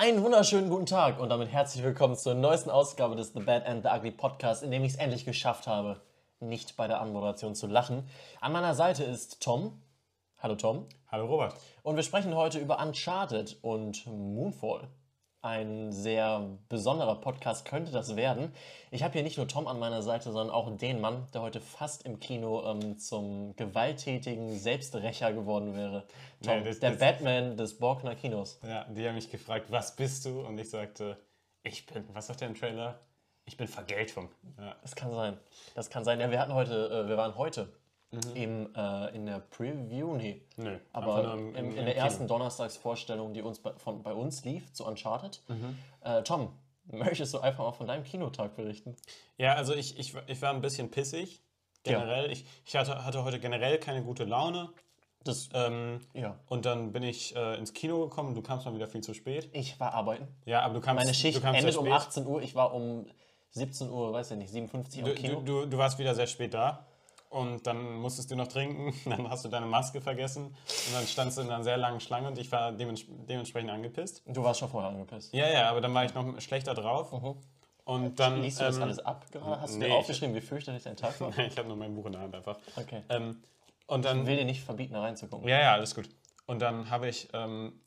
Einen wunderschönen guten Tag und damit herzlich willkommen zur neuesten Ausgabe des The Bad and the Ugly Podcast, in dem ich es endlich geschafft habe, nicht bei der Anmoderation zu lachen. An meiner Seite ist Tom. Hallo Tom. Hallo Robert. Und wir sprechen heute über Uncharted und Moonfall. Ein sehr besonderer Podcast könnte das werden. Ich habe hier nicht nur Tom an meiner Seite, sondern auch den Mann, der heute fast im Kino ähm, zum gewalttätigen Selbsträcher geworden wäre. Tom, Nee, das- der das- Batman des Borkner Kinos. Ja, die haben mich gefragt, was bist du? Und ich sagte, ich bin, was sagt der im Trailer? Ich bin Vergeltung. Ja. Das kann sein. Das kann sein. Ja, wir hatten heute, äh, wir waren heute im, äh, in der Preview, nee. Einfach Aber im, im- im in der Kino. ersten Donnerstagsvorstellung, die uns bei, von, bei uns lief, zu Uncharted. Mhm. Äh, Tom, möchtest du einfach mal von deinem Kinotag berichten? Ja, also ich, ich, ich war ein bisschen pissig. Generell. Ich, ich hatte, hatte heute generell keine gute Laune. Das, Ähm, ja. und dann bin ich äh, ins Kino gekommen. Du kamst mal wieder viel zu spät. Ich war arbeiten. Ja, aber du kamst, Meine Schicht du kamst endet um spät. 18 Uhr. Ich war um 17 Uhr, weiß ich nicht, 57 Uhr im Kino. du, du, du warst wieder sehr spät da. Und dann musstest du noch trinken, dann hast du deine Maske vergessen und dann standst du in einer sehr langen Schlange und ich war dements dementsprechend angepisst. Du warst schon vorher angepisst. Ja, ja, aber dann war ich noch schlechter drauf. Und dann. Mhm. Liest du das ähm, alles ab gerade? Hast du nee, dir ich- aufgeschrieben, wie fürchterlich dein Tag war? ich habe nur mein Buch in der Hand einfach. Okay. Ähm, und Ich dann. will dir nicht verbieten, da reinzugucken. Ja, ja, alles gut. Und dann habe ich. Ähm,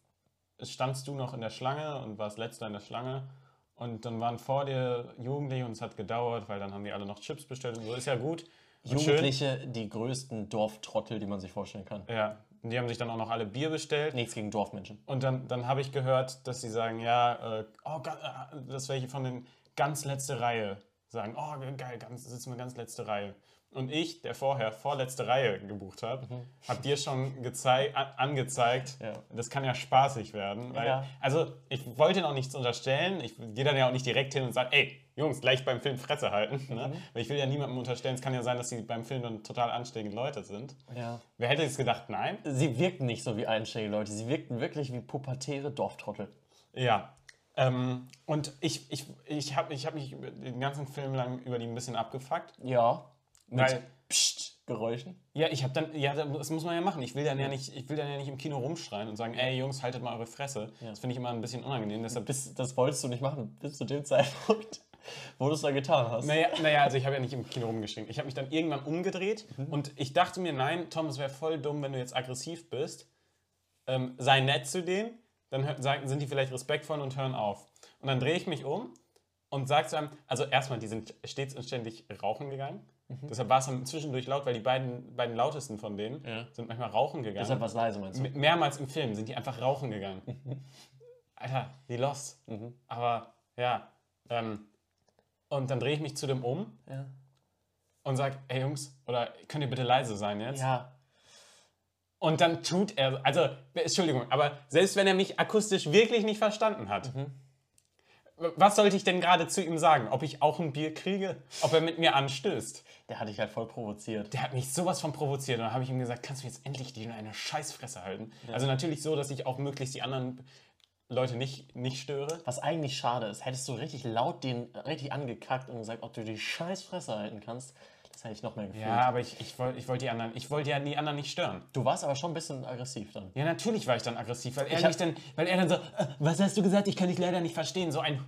standst du noch in der Schlange und warst letzter in der Schlange. Und dann waren vor dir Jugendliche und es hat gedauert, weil dann haben die alle noch Chips bestellt und so. Ist ja gut. Und schön. Jugendliche, die größten Dorftrottel, die man sich vorstellen kann. Ja, und die haben sich dann auch noch alle Bier bestellt. Nichts gegen Dorfmenschen. Und dann, dann habe ich gehört, dass sie sagen, ja, äh, oh, äh, dass welche von den ganz letzte Reihe sagen, oh, geil, ganz, sitzen wir ganz letzte Reihe. Und ich, der vorher vorletzte Reihe gebucht habe, habe dir schon angezeigt, Ja. das kann ja spaßig werden. Weil, Ja. Also, ich wollte noch nichts unterstellen. Ich gehe dann ja auch nicht direkt hin und sage, ey, Jungs, gleich beim Film Fresse halten. Ne? Weil ich will ja niemandem unterstellen, es kann ja sein, dass sie beim Film dann total ansteckende Leute sind. Ja. Wer hätte jetzt gedacht, nein? Sie wirkten nicht so wie einstellige Leute, sie wirkten wirklich wie pubertäre Dorftrottel. Ja. Ähm, und ich, ich, ich habe ich hab mich den ganzen Film lang über die ein bisschen abgefuckt. Ja. Mit Weil, Psst-Geräuschen. ja, ich habe dann, ja, das muss man ja machen. Ich will dann ja nicht, ich will dann ja nicht im Kino rumschreien und sagen, ey Jungs, haltet mal eure Fresse. Das finde ich immer ein bisschen unangenehm. Deshalb, Bis, das wolltest du nicht machen, bis zu dem Zeitpunkt, wo du es da getan hast. naja, naja, also ich habe ja nicht im Kino rumgeschrien. Ich habe mich dann irgendwann umgedreht Mhm. und ich dachte mir, nein, Tom, es wäre voll dumm, wenn du jetzt aggressiv bist. Ähm, sei nett zu denen, dann sagen, sind die vielleicht respektvoll und hören auf. Und dann drehe ich mich um und sage zu einem, also erstmal, die sind stets und ständig rauchen gegangen. Deshalb war es dann zwischendurch laut, weil die beiden, beiden lautesten von denen Ja. sind manchmal rauchen gegangen. Deshalb was leise, meinst du? Me- Mehrmals im Film sind die einfach rauchen gegangen. Alter, die lost. Aber ja. Ähm, und dann drehe ich mich zu dem um Ja. und sage, ey Jungs, oder könnt ihr bitte leise sein jetzt? Ja. Und dann tut er, also, Entschuldigung, aber selbst wenn er mich akustisch wirklich nicht verstanden hat, was sollte ich denn gerade zu ihm sagen? Ob ich auch ein Bier kriege? Ob er mit mir anstößt? Der hat dich halt voll provoziert. Der hat mich sowas von provoziert und dann habe ich ihm gesagt, kannst du jetzt endlich die eine Scheißfresse halten? Also natürlich so, dass ich auch möglichst die anderen Leute nicht, nicht störe. Was eigentlich schade ist, hättest du richtig laut den richtig angekackt und gesagt, ob du die scheiß Fresse halten kannst, das hätte ich noch mehr gefühlt. Ja, aber ich, ich wollte ich wollt die anderen, ich wollte ja die anderen nicht stören. Du warst aber schon ein bisschen aggressiv dann. Ja, natürlich war ich dann aggressiv, weil er, mich dann, weil er dann so, äh, was hast du gesagt? Ich kann dich leider nicht verstehen. So ein,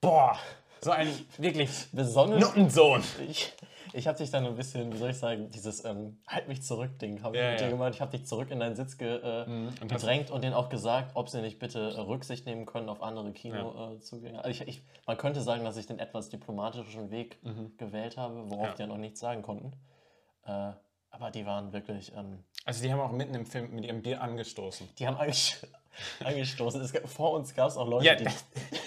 boah, so ein wirklich Besonnen. Nuttensohn. Ich, ich habe dich dann ein bisschen, wie soll ich sagen, dieses ähm, Halt mich zurück-Ding habe ich Ja, mit dir ja. Mhm, gemacht. Ich habe dich zurück in deinen Sitz ge, äh, und gedrängt und denen auch gesagt, ob sie nicht bitte äh, Rücksicht nehmen können auf andere Kinozugänge. Also ich, ich, man könnte sagen, dass ich den etwas diplomatischen Weg Mhm. gewählt habe, worauf die ja noch nichts sagen konnten. Äh, aber die waren wirklich, ähm, Also die haben auch mitten im Film mit ihrem Bier angestoßen. die haben ange angestoßen. Es, vor uns gab es auch Leute, Ja, die...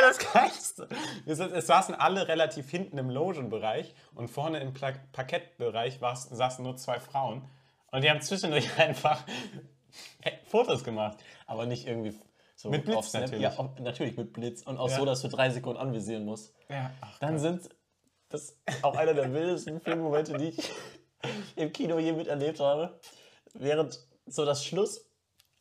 ja das Geilste. Es saßen alle relativ hinten im Logenbereich und vorne im Pla Parkettbereich saßen nur zwei Frauen. Und die haben zwischendurch einfach äh, Fotos gemacht. Aber nicht irgendwie so Mit Blitz auf Snap. natürlich. Ja, auch, natürlich mit Blitz. Und auch Ja. so, dass du drei Sekunden anvisieren musst. Ja, ach, Dann sind das auch einer der wildesten Filmmomente, die ich im Kino je miterlebt habe. Während so das Schluss.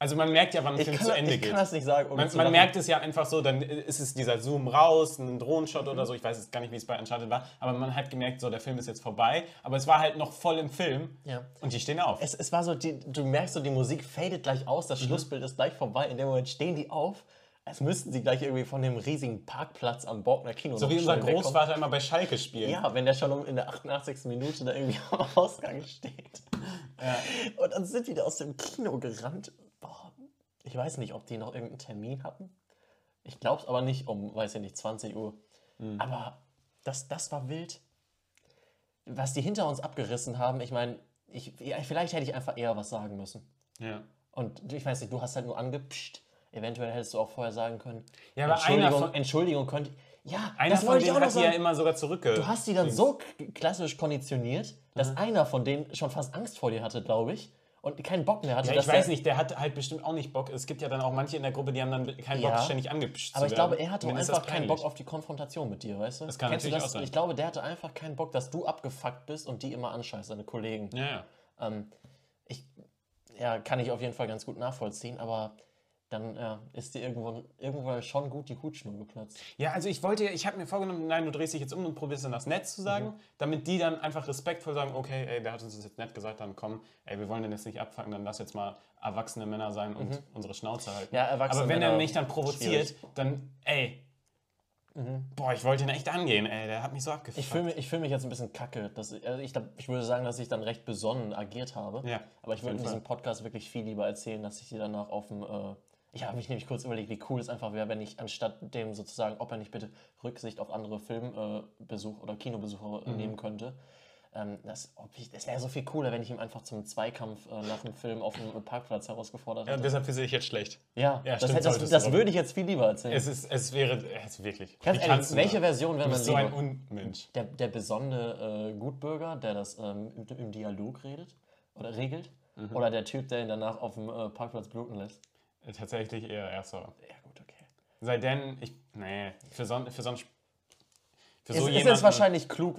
Also man merkt ja, wann ein Ich Film kann, zu Ende ich geht. kann das nicht sagen. ohne Man, man merkt es ja einfach so, dann ist es dieser Zoom raus, ein Drohnenshot oder so. Ich weiß jetzt gar nicht, wie es bei Uncharted war, aber man hat gemerkt, so der Film ist jetzt vorbei. Aber es war halt noch voll im Film Ja. und die stehen auf. Es, es war so, die, du merkst so, die Musik fadet gleich aus, Mhm. das Schlussbild ist gleich vorbei. In dem Moment stehen die auf als müssten sie gleich irgendwie von dem riesigen Parkplatz am Borgner Kino So wie unser wegkommen. Großvater immer bei Schalke spielt. Ja, wenn der schon um- in der 88. Minute da irgendwie am Ausgang steht. Und dann sind die da aus dem Kino gerannt. Ich weiß nicht, ob die noch irgendeinen Termin hatten. Ich glaube es aber nicht um, weiß ich nicht, 20 Uhr. Aber das, das war wild. Was die hinter uns abgerissen haben, ich meine, ich, vielleicht hätte ich einfach eher was sagen müssen. Ja. Und ich weiß nicht, du hast halt nur angepscht. Eventuell hättest du auch vorher sagen können. Ja, aber einer Entschuldigung, von- Entschuldigung, könnte. Ja, Einer das von ich denen noch hat die ja immer sogar zurückge... Du hast die dann so klassisch konditioniert, dass einer von denen schon fast Angst vor dir hatte, glaube ich, und keinen Bock mehr hatte. Ja, ich weiß nicht, der hat halt bestimmt auch nicht Bock. Es gibt ja dann auch manche in der Gruppe, die haben dann keinen Bock, Ja. ständig angepischt Aber ich glaube, er hatte das einfach keinen. Bock auf die Konfrontation mit dir, weißt du? Das kann Kennst du natürlich auch sein. Ich glaube, der hatte einfach keinen Bock, dass du abgefuckt bist und die immer anscheißt, seine Kollegen. Ja, ja. Ähm, ich, ja, kann ich auf jeden Fall ganz gut nachvollziehen, aber dann ja, ist dir irgendwo, irgendwo schon gut die Hutschnur geplatzt. Ja, also ich wollte, ich habe mir vorgenommen, nein, du drehst dich jetzt um und probierst dann das nett zu sagen, damit die dann einfach respektvoll sagen, okay, ey, der hat uns das jetzt nett gesagt, dann komm, ey, wir wollen den jetzt nicht abfangen, dann lass jetzt mal erwachsene Männer sein und unsere Schnauze halten. Ja, erwachsene Aber wenn er Männer, mich dann provoziert, schwierig. dann, ey, boah, ich wollte ihn echt angehen, ey, der hat mich so abgefuckt. Ich fühle mich, ich fühl mich jetzt ein bisschen kacke. Dass, also ich, ich würde sagen, dass ich dann recht besonnen agiert habe. Ja, Aber ich würde in diesem Podcast wirklich viel lieber erzählen, dass ich dir danach auf dem. Äh, ich habe mich nämlich kurz überlegt, wie cool es einfach wäre, wenn ich anstatt dem sozusagen, ob er nicht bitte Rücksicht auf andere Filmbesuch Besuch oder Kinobesucher Mhm. äh, nehmen könnte. Ähm, das ich- das wäre so viel cooler, wenn ich ihm einfach zum Zweikampf äh, nach dem Film auf dem Parkplatz herausgefordert ja, hätte. deshalb fühle ich jetzt schlecht. Ja, Ja, das, stimmt, das, das du. würde ich jetzt viel lieber erzählen. Es, ist, es wäre, es wirklich. Ganz ehrlich, welche nur? Version wäre man so ein? Unmensch. der, der besonnene äh, Gutbürger, der das ähm, im, im Dialog redet oder regelt, Mhm. oder der Typ, der ihn danach auf dem äh, Parkplatz bluten lässt. Tatsächlich eher erster. Ja, gut, okay. Sei denn, ich, nee, für so, für so ein, für Es so ist jetzt jemanden- wahrscheinlich klug,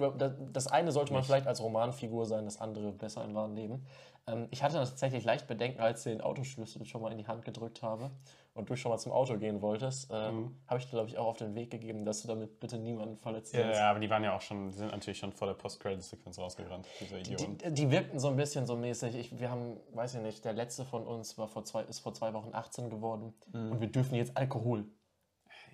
das, eine sollte man vielleicht als Romanfigur sein, das andere besser im wahren Leben. Ähm, ich hatte tatsächlich leicht Bedenken, als ich den Autoschlüssel schon mal in die Hand gedrückt habe und du schon mal zum Auto gehen wolltest, äh, habe ich dir, glaube ich, auch auf den Weg gegeben, dass du damit bitte niemanden verletzt Ja, ja, aber die waren ja auch schon, die sind natürlich schon vor der Post-Credit-Sequenz rausgerannt, diese Idioten. Die, die wirkten so ein bisschen so mäßig. Ich, wir haben, weiß ich nicht, der letzte von uns war vor zwei, ist vor zwei Wochen 18 geworden und wir dürfen jetzt Alkohol.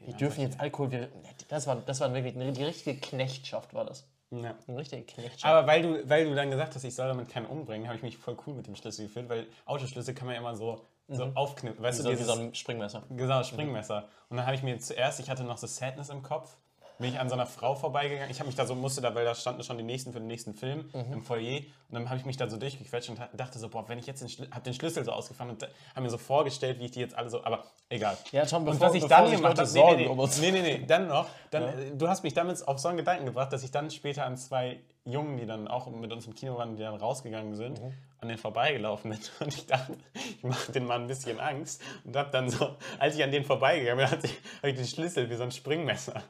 Wir dürfen jetzt Alkohol. Wir, das, war, das war wirklich eine, die richtige Knechtschaft, war das. ja. Eine richtige Knechtschaft. Aber weil du, weil du dann gesagt hast, ich soll damit keinen umbringen, habe ich mich voll cool mit dem Schlüssel gefühlt, weil Autoschlüssel kann man ja immer so, so aufknippen. Weißt so, du, wie dieses so ein Springmesser. genau, Springmesser. Und dann habe ich mir zuerst, ich hatte noch so Sadness im Kopf, bin ich an so einer Frau vorbeigegangen. Ich habe mich da so, musste da, weil da standen schon die nächsten für den nächsten Film im Foyer. Und dann habe ich mich da so durchgequetscht und dachte so, boah, wenn ich jetzt den, Schlü- hab den Schlüssel so ausgefahren und habe mir so vorgestellt, wie ich die jetzt alle so, aber egal. Ja, und bevor- was ich dann gemacht habe, nee, nee, nee, nee, nee, dann noch, dann, äh, du hast mich damit auf so einen Gedanken gebracht, dass ich dann später an zwei Jungen, die dann auch mit uns im Kino waren, die dann rausgegangen sind, Mhm. an den vorbeigelaufen bin. Und ich dachte, ich mache den Mann ein bisschen Angst und habe dann so, als ich an den vorbeigegangen bin, hatte ich- habe ich den Schlüssel wie so ein Springmesser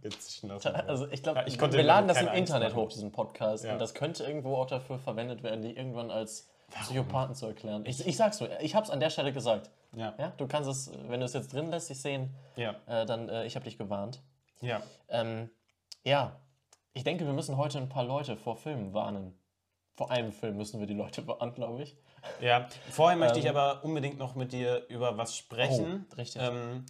gezischen lassen. Also ich glaube, ich wir laden das im Internet hoch, diesen Podcast. Ja. Und das könnte irgendwo auch dafür verwendet werden, die irgendwann als Psychopathen zu erklären. Ich, ich sag's nur, ich hab's an der Stelle gesagt. Ja. Ja, du kannst es, wenn du es jetzt drin lässt, dich sehen, Ja, äh, dann, äh, ich habe dich gewarnt. ja. Ähm, ja, ich denke, wir müssen heute ein paar Leute vor Filmen warnen. Vor einem Film müssen wir die Leute warnen, glaube ich. Ja, vorher möchte ich aber unbedingt noch mit dir über was sprechen. Ähm. Oh, richtig. Ähm,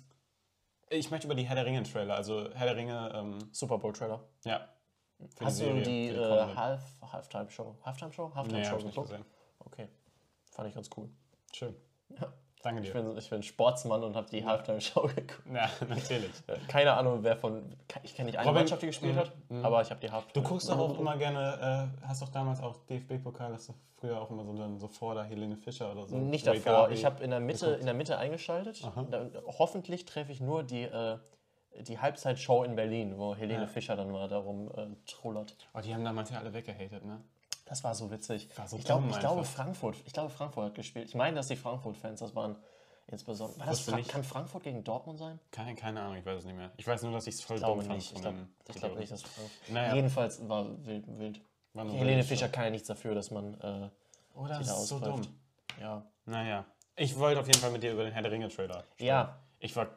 ich möchte über die Herr der Ringe-Trailer, also Herr der Ringe, ähm, Super Bowl Trailer. ja. Hast du Serie, die für äh. Half, Halftime Show? Halftime Show? Halftime Nee, geguckt? gesehen. Okay. Fand ich ganz cool. Schön. Danke Ich dir. bin, ich bin Sportsmann und habe die Halftime Show geguckt. Ja, natürlich. Äh, Keine Ahnung, wer von. Ich kenne nicht eine Robin- Mannschaft, die gespielt hat, aber ich habe die Halftime. Du guckst doch auch immer gerne, äh, hast doch damals auch DFB-Pokal, hast du früher auch immer so, dann so vor der Helene Fischer oder so. Nicht Ray davor. Garvey. Ich habe in der Mitte, in der Mitte eingeschaltet. Da, hoffentlich treffe ich nur die, äh, die Halbzeitshow in Berlin, wo Helene Ja. Fischer dann mal darum äh, trullert. Oh, die haben damals ja alle weggehatet, ne? Das war so witzig. War so ich glaube, dumm ich glaube. Frankfurt, ich glaube, Frankfurt hat gespielt. Ich meine, dass die Frankfurt-Fans das waren. Insbesondere. War das Fra nicht. kann Frankfurt gegen Dortmund sein? Keine, keine Ahnung, ich weiß es nicht mehr. Ich weiß nur, dass ich es voll dumm fand. Ich glaube glaub nicht, dass Frankfurt. Naja. Jedenfalls war wild. wild. War Helene wild, Fischer kann ja nichts dafür, dass man äh, Oh, das sie da ist so dumm. Ja. Naja. Ich wollte auf jeden Fall mit dir über den Herr der Ringe-Trailer. Ja. Ich war,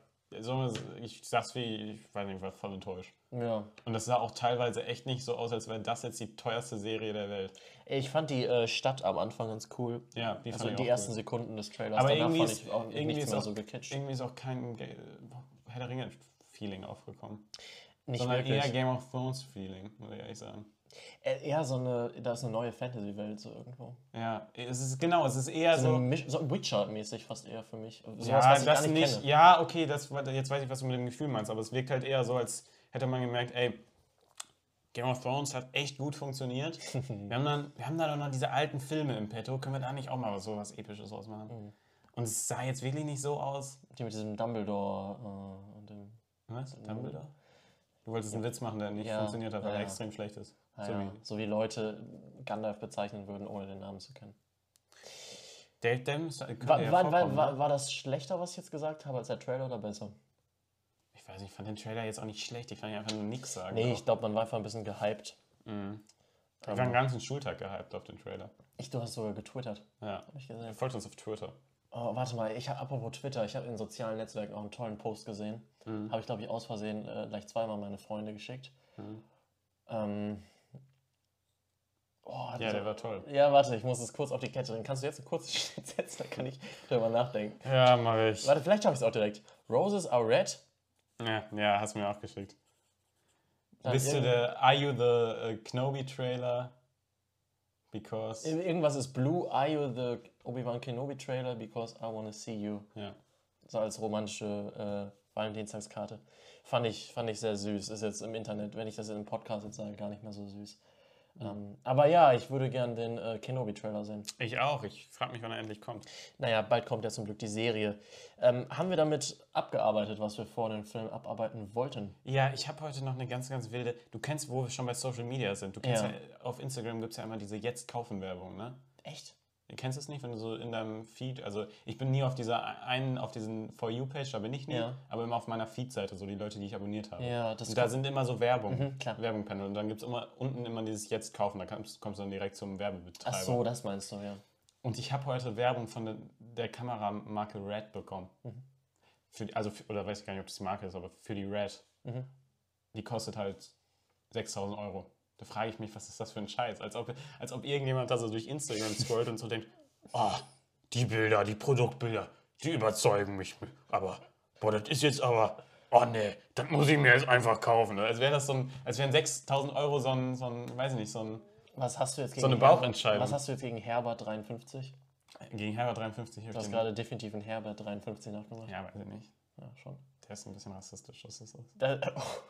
ich sag's wie, ich weiß nicht, ich war voll enttäuscht. Ja. Und das sah auch teilweise echt nicht so aus, als wäre das jetzt die teuerste Serie der Welt. Ich fand die äh, Stadt am Anfang ganz cool. Ja, die Also fand die ersten cool. Sekunden des Trailers. Aber Danach irgendwie fand ist, ich auch irgendwie, ist auch, so gecatcht. irgendwie ist auch kein Ge- Herr der Ringe-Feeling aufgekommen. Nicht sondern wirklich. eher Game of Thrones-Feeling, würde ich ehrlich sagen. Äh, eher so eine, da ist eine neue Fantasy-Welt so irgendwo. Ja, es ist genau, es ist eher So, so. so Witcher-mäßig fast eher für mich. Sowas, ja, was ich das nicht, nicht. Ja, okay, das, jetzt weiß ich, was du mit dem Gefühl meinst, aber es wirkt halt eher so, als hätte man gemerkt, ey, Game of Thrones hat echt gut funktioniert. wir, haben dann, wir haben da doch noch diese alten Filme im Petto, können wir da nicht auch mal so was Episches ausmachen? Mhm. Und es sah jetzt wirklich nicht so aus. Die mit diesem Dumbledore äh, und dem. Was? Dumbledore? Du wolltest einen Witz machen, der nicht Ja, funktioniert hat, weil ja, er ja. extrem schlecht ist. Ah, so ja, wie so wie Leute Gandalf bezeichnen würden, ohne den Namen zu kennen. Dave Dams War, ja war, war, war, ne? war das schlechter, was ich jetzt gesagt habe, als der Trailer oder besser? Ich weiß nicht, ich fand den Trailer jetzt auch nicht schlecht. Ich fand einfach nur nichts sagen. Nee, auch. ich glaube, man war einfach ein bisschen gehypt. ich war einen ganzen Schultag gehypt auf den Trailer. Ich, du hast sogar getwittert. Ja. Hab ich gesehen. Folgt uns auf Twitter. Oh, warte mal, ich hab, apropos Twitter, ich habe in sozialen Netzwerken auch einen tollen Post gesehen. Mhm. Habe ich, glaube ich, aus Versehen äh, gleich zweimal meine Freunde geschickt. Mhm. Ähm, oh, Ja, der war toll. ja, warte, ich muss es kurz auf die Kette bringen. Kannst du jetzt einen kurzen Schnitt setzen? Da kann ich drüber nachdenken. Ja, mach ich. Warte, vielleicht habe ich es auch direkt. Roses are red. Ja, ja, hast du mir auch geschickt. Dann Bist du der Are You the uh, Kenobi Trailer? Because. Irgendwas ist blue. Are you the Obi-Wan Kenobi Trailer? Because I wanna see you. Ja. So als romantische äh, Valentinstagskarte. Fand ich, fand ich sehr süß. Ist jetzt im Internet, wenn ich das im Podcast jetzt sage, gar nicht mehr so süß. Ähm, aber ja, ich würde gern den äh, Kenobi-Trailer sehen. Ich auch. Ich frage mich, wann er endlich kommt. Naja, bald kommt ja zum Glück die Serie. Ähm, haben wir damit abgearbeitet, was wir vor dem Film abarbeiten wollten? Ja, ich habe heute noch eine ganz, ganz wilde. Du kennst, wo wir schon bei Social Media sind. Du kennst ja, Ja. auf Instagram gibt es ja immer diese Jetzt-Kaufen-Werbung, ne? Echt? Du kennst es nicht, wenn du so in deinem Feed, also ich bin nie auf dieser einen, auf diesen For You-Page, da bin ich nie, Ja. aber immer auf meiner Feed-Seite, so die Leute, die ich abonniert habe. Ja, das Und da sind immer so Werbung, Mhm, klar. Werbung-Panel und dann gibt es immer unten immer dieses Jetzt kaufen, da kommst, kommst du dann direkt zum Werbebetreiber. Ach so, das meinst du, ja. Und ich habe heute Werbung von der, der Kameramarke Red bekommen. Mhm. Für also, für, oder weiß ich gar nicht, ob das die Marke ist, aber für die Red. Mhm. Die kostet halt 6000 Euro. Da frage ich mich, was ist das für ein Scheiß? Als ob, als ob irgendjemand da so durch Instagram scrollt und so denkt, oh, die Bilder, die Produktbilder, die überzeugen mich. Aber, boah, das ist jetzt aber, oh nee, das muss ich mir jetzt einfach kaufen. Als wäre das so ein, als wären 6000 Euro so ein, so ein, weiß ich nicht, so ein, Was hast du jetzt gegen So eine Herbert- Bauchentscheidung. Was hast du jetzt gegen Herbert 53? gegen Herbert 53 Du hast gerade definitiv einen Herbert 53 nachgemacht. Ja, weiß ich nicht. Ja, schon. Der ist ein bisschen rassistisch, das ist das. Da,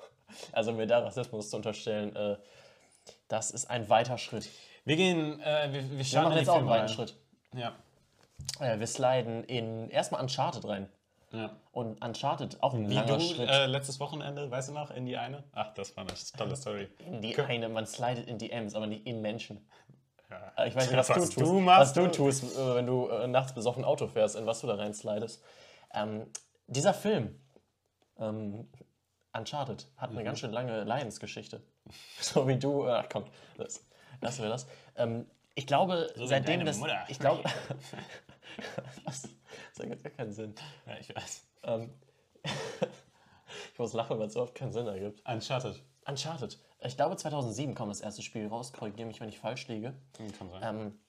also mir da Rassismus zu unterstellen, äh, das ist ein weiter Schritt. Wir gehen, äh, wir, wir Wir starten die jetzt auch einen weiten rein. Schritt. Ja. Äh, wir sliden in erstmal Uncharted rein. ja. Und Uncharted auch ein Wie langer du Schritt. äh, letztes Wochenende, weißt du noch, in die eine? Ach, das war eine tolle Story. in die Kö- eine, man slidet in DMs, aber nicht in Menschen. Ja. Äh, Ich weiß nicht, was, Was du tust. du was du du- tust, äh, wenn du äh, nachts besoffen Auto fährst, in was du da reinslidest. Ähm, dieser Film, ähm, Uncharted, hat Mhm. eine ganz schön lange Leidensgeschichte. So wie du, ach komm, das, lassen wir das. Ähm, ich glaube, wie seitdem das. Mutter. Ich glaube. Das ergibt gar keinen Sinn. ja, ich weiß. Ähm, ich muss lachen, weil es überhaupt keinen Sinn ergibt. Uncharted. Uncharted. Ich glaube, 2007 kam das erste Spiel raus. Korrigiere mich, wenn ich falsch liege. Hm, Kann sein. Ähm,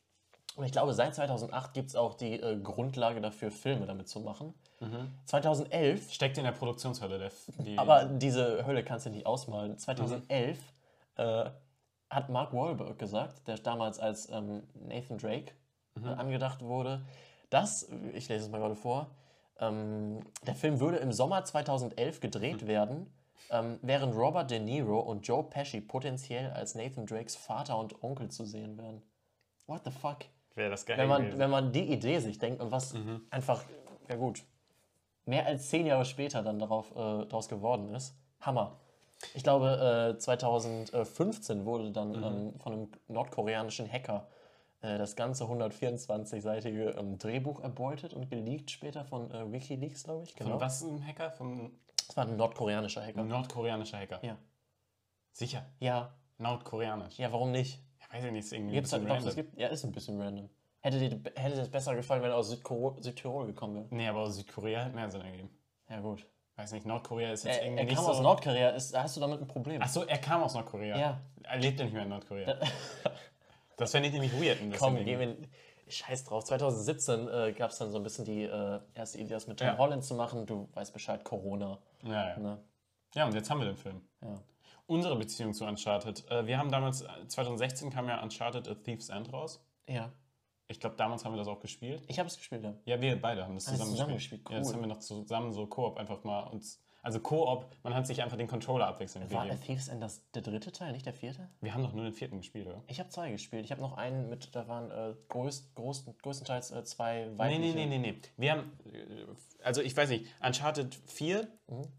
und ich glaube, seit 2008 gibt es auch die äh, Grundlage dafür, Filme damit zu machen. 2011, Steckt in der Produktionshölle. Der, die, aber diese Hölle kannst du nicht ausmalen. 2011 äh, hat Mark Wahlberg gesagt, der damals als ähm, Nathan Drake äh, angedacht wurde, dass, ich lese es mal gerade vor, ähm, der Film würde im Sommer 2011 gedreht werden, ähm, während Robert De Niro und Joe Pesci potenziell als Nathan Drakes Vater und Onkel zu sehen wären. What the fuck? Wäre das geil Wenn man, gewesen. wenn man die Idee sich denkt und was einfach, ja gut, mehr als zehn Jahre später dann darauf, äh, daraus geworden ist. Hammer. Ich glaube, äh, 2015 wurde dann ähm, von einem nordkoreanischen Hacker äh, das ganze 124-seitige ähm, Drehbuch erbeutet und geleakt später von äh, Wikileaks, glaube ich. Genau. Von was ein Hacker? Vom Das war ein nordkoreanischer Hacker. nordkoreanischer Hacker. Ja. Sicher. Ja, Nordkoreanisch. ja, warum nicht? Weiß ich nicht, irgendwie Gibt's ein halt doch, es gibt, ja, ist ein bisschen random. Hätte dir hätte das besser gefallen, wenn er aus Südtirol gekommen wäre? Nee, aber aus Südkorea hat mehr Sinn ergeben. Ja, gut. Weiß nicht, Nordkorea ist jetzt Er, irgendwie er nicht kam so... aus Nordkorea, ist, hast du damit ein Problem? Ach so, er kam aus Nordkorea. Ja. Er lebt ja nicht mehr in Nordkorea. das fände ich nämlich weird. Komm, gehen wir. Scheiß drauf. 2017 äh, gab es dann so ein bisschen die äh, erste Idee, das mit Tom Ja. Holland zu machen. Du weißt Bescheid, Corona. Ja, ja. Ne? Ja, und jetzt haben wir den Film. Ja. Unsere Beziehung zu Uncharted. Äh, wir haben damals, äh, 2016 kam ja Uncharted A Thief's End raus. ja. Ich glaube, damals haben wir das auch gespielt. Ich habe es gespielt, ja. Ja, wir beide haben das zusammen, zusammen gespielt. gespielt, Ja, das cool. haben wir noch zusammen so Koop einfach mal uns. Also Koop, man hat sich einfach den Controller abwechselnd War gegeben. Thieves End das der dritte Teil, nicht der vierte? Wir haben doch nur den vierten gespielt, oder? Ich habe zwei gespielt. Ich habe noch einen mit, da waren äh, größt, groß, größtenteils äh, zwei Nee, weibliche. nee, nee, nee, nee. Wir haben, äh, also ich weiß nicht, Uncharted 4,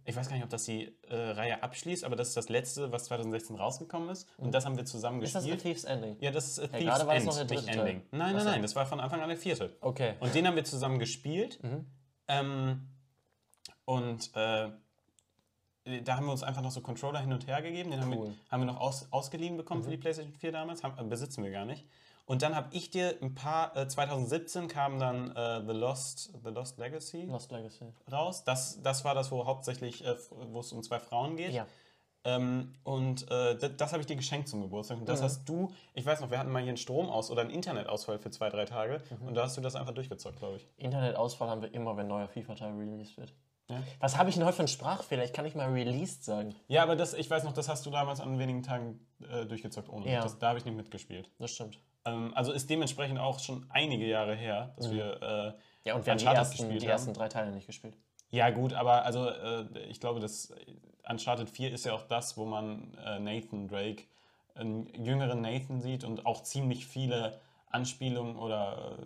ich weiß gar nicht, ob das die äh, Reihe abschließt, aber das ist das letzte, was 2016 rausgekommen ist. Und das haben wir zusammen Ist das A gespielt. Thieves Ending? ja, das ist A Thieves gerade war End, noch der dritte Teil. Ending. Nein, nein, so. nein, das war von Anfang an der vierte. Okay. Und den haben wir zusammen gespielt. Mhm. Ähm, und äh, da haben wir uns einfach noch so Controller hin und her gegeben. Den haben, Cool. wir, haben wir noch aus, ausgeliehen bekommen für die PlayStation 4 damals. Haben, äh, besitzen wir gar nicht. Und dann habe ich dir ein paar, äh, 2017 kam dann äh, The, Lost, The Lost Legacy Lost Legacy. raus. Das, das war das, wo hauptsächlich, äh, wo es um zwei Frauen geht. Ja. Ähm, und äh, das, das habe ich dir geschenkt zum Geburtstag. Und das Mhm. hast du, ich weiß noch, wir hatten mal hier einen Stromaus oder einen Internetausfall für zwei, drei Tage. Mhm. Und da hast du das einfach durchgezockt, glaube ich. Internetausfall haben wir immer, wenn neuer FIFA-Teil released wird. Ja. Was habe ich denn heute für einen Sprachfehler? Ich kann nicht mal released sagen. Ja, aber das, ich weiß noch, das hast du damals an wenigen Tagen äh, durchgezockt ohne. Ja. Das, da habe ich nicht mitgespielt. Das stimmt. Ähm, also ist dementsprechend auch schon einige Jahre her, dass wir. Äh, Ja, und wir haben die ersten, die haben. ersten drei Teile nicht gespielt. ja, gut, aber also äh, ich glaube, das Uncharted 4 ist ja auch das, wo man äh, Nathan Drake, einen jüngeren Nathan sieht und auch ziemlich viele Anspielungen oder.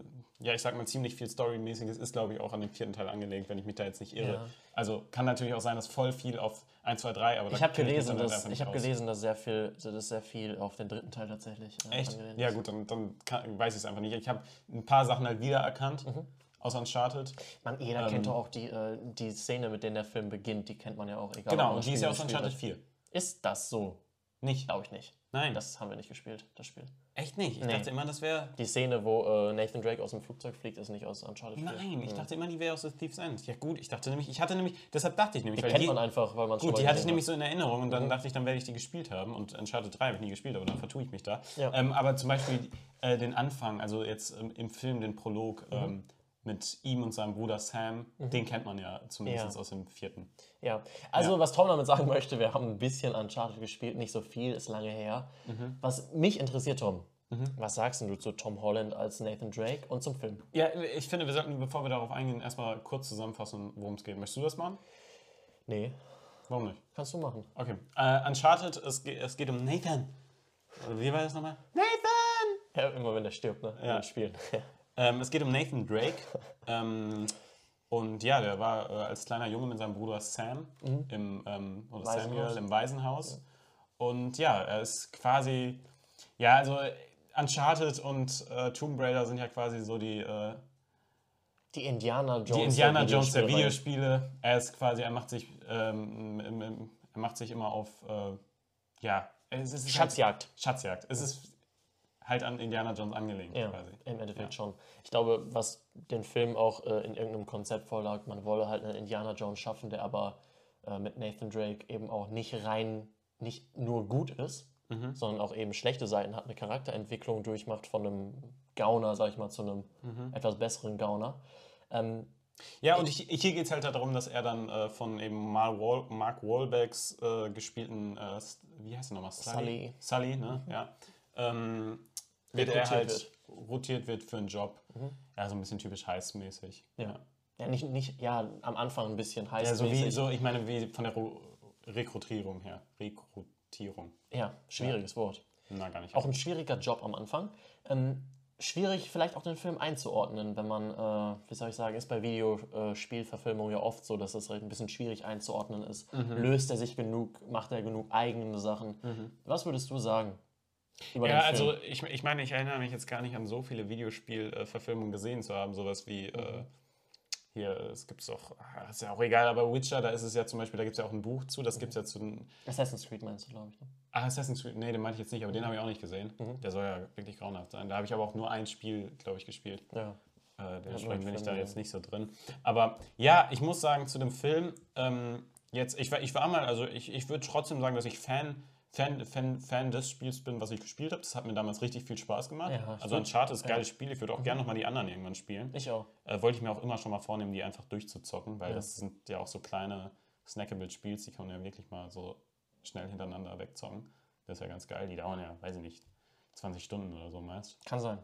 Ja, ich sag mal, ziemlich viel Storymäßiges ist, glaube ich, auch an dem vierten Teil angelegt, wenn ich mich da jetzt nicht irre. Ja. Also kann natürlich auch sein, dass voll viel auf 1, 2, 3, aber Ich habe gelesen, halt dass, ich nicht hab aus. gelesen, dass sehr viel, dass sehr viel auf den dritten Teil tatsächlich äh, Echt? Ja, gut, dann, dann kann, weiß ich es einfach nicht. Ich habe ein paar Sachen halt wiedererkannt Mhm. aus Uncharted. Man, jeder kennt doch auch die, äh, die Szene, mit der der Film beginnt, die kennt man ja auch, egal Genau, und die ist ja aus Uncharted hat. 4. Ist das so? Nicht? Glaube ich nicht. Nein. Das haben wir nicht gespielt, das Spiel. Echt nicht? Ich Nee. dachte immer, das wäre. Die Szene, wo äh, Nathan Drake aus dem Flugzeug fliegt, ist nicht aus Uncharted 4. Nein, ich dachte immer, die wäre aus The Thief's End. Ja, gut, ich dachte nämlich, ich hatte nämlich, deshalb dachte ich nämlich, Die weil kennt die, man einfach, weil man Gut, die hatte ich nämlich so in Erinnerung und dann dachte ich, dann werde ich die gespielt haben. Und Uncharted 3 habe ich nie gespielt, aber dann vertue ich mich da. Ja. Ähm, aber zum Beispiel äh, den Anfang, also jetzt ähm, im Film den Prolog ähm, mit ihm und seinem Bruder Sam, den kennt man ja zumindest Ja. aus dem vierten. Ja, also was Tom damit sagen möchte, wir haben ein bisschen Uncharted gespielt, nicht so viel, ist lange her. Mhm. Was mich interessiert, Tom, was sagst du zu Tom Holland als Nathan Drake und zum Film? Ja, ich finde, wir sollten, bevor wir darauf eingehen, erstmal kurz zusammenfassen, worum es geht. Möchtest du das machen? Nee, Warum nicht? kannst du machen. Okay. Äh, Uncharted, es, geht- es geht um Nathan. Wie war das nochmal? Nathan! Ja, immer wenn der stirbt, ne? Ja. In den Spielen. Ähm, es geht um Nathan Drake. ähm, und ja, der war äh, als kleiner Junge mit seinem Bruder Sam im, ähm, oder Waisenhaus. Samuel im Waisenhaus. Und ja, er ist quasi, ja, also Uncharted und äh, Tomb Raider sind ja quasi so die, äh, Die Indiana Jones. die Indiana der Jones der. Videospiele. Er ist quasi, er macht sich, ähm, im, im, er macht sich immer auf, äh, ja, es ist Schatzjagd. Halt, Schatzjagd. Es ist halt an Indiana Jones angelehnt Ja, quasi. im Endeffekt schon. Ich glaube, was den Film auch äh, in irgendeinem Konzept vorlag, man wolle halt einen Indiana Jones schaffen, der aber äh, mit Nathan Drake eben auch nicht rein, nicht nur gut ist, Mhm. sondern auch eben schlechte Seiten hat, eine Charakterentwicklung durchmacht von einem Gauner, sag ich mal, zu einem Mhm. etwas besseren Gauner. Ähm, Ja, und ich, hier geht es halt darum, dass er dann äh, von eben Mark, Wahlbergs äh, gespielten, äh, wie heißt er nochmal? Sully. Sully, ne? Ja. Ähm, wird er halt wird. rotiert wird für einen Job. Ja, so ein bisschen typisch heißmäßig. ja. ja, nicht, nicht, ja, am Anfang ein bisschen heiß. Ja, so wie, so, ich meine, wie von der Ro Rekrutierung her. Rekrutierung. ja, schwieriges Wort. Na, gar nicht. Auch ein schwieriger Job am Anfang. Ähm, schwierig vielleicht auch den Film einzuordnen, wenn man, äh, wie soll ich sagen, ist bei Videospielverfilmungen ja oft so, dass es halt ein bisschen schwierig einzuordnen ist. Mhm. Löst er sich genug, macht er genug eigene Sachen? Was würdest du sagen Ja, also ich, ich meine, ich erinnere mich jetzt gar nicht an so viele Videospielverfilmungen gesehen zu haben, sowas wie äh, hier, es gibt es auch, ah, ist ja auch egal, aber Witcher, da ist es ja zum Beispiel, da gibt es ja auch ein Buch zu, das gibt es ja zu den Assassin's Creed meinst du, glaube ich. Ne? ah, Assassin's Creed, nee, den meinte ich jetzt nicht, aber den habe ich auch nicht gesehen. Der soll ja wirklich grauenhaft sein. Da habe ich aber auch nur ein Spiel, glaube ich, gespielt. Ja. Äh, dementsprechend bin ich da jetzt nicht so drin. Aber ja, ich muss sagen, zu dem Film, ähm, jetzt, ich war, ich war mal, also ich, ich würde trotzdem sagen, dass ich Fan Fan, Fan, Fan des Spiels bin, was ich gespielt habe. Das hat mir damals richtig viel Spaß gemacht. Ja, also. Uncharted ist ein geiles Spiel. Ich würde auch gerne nochmal die anderen irgendwann spielen. Ich auch. Äh, wollte ich mir auch immer schon mal vornehmen, die einfach durchzuzocken, weil das sind ja auch so kleine snackable Spiels, die kann man ja wirklich mal so schnell hintereinander wegzocken. Das ist ja ganz geil. Die dauern ja, weiß ich nicht, 20 Stunden oder so meist. Kann sein.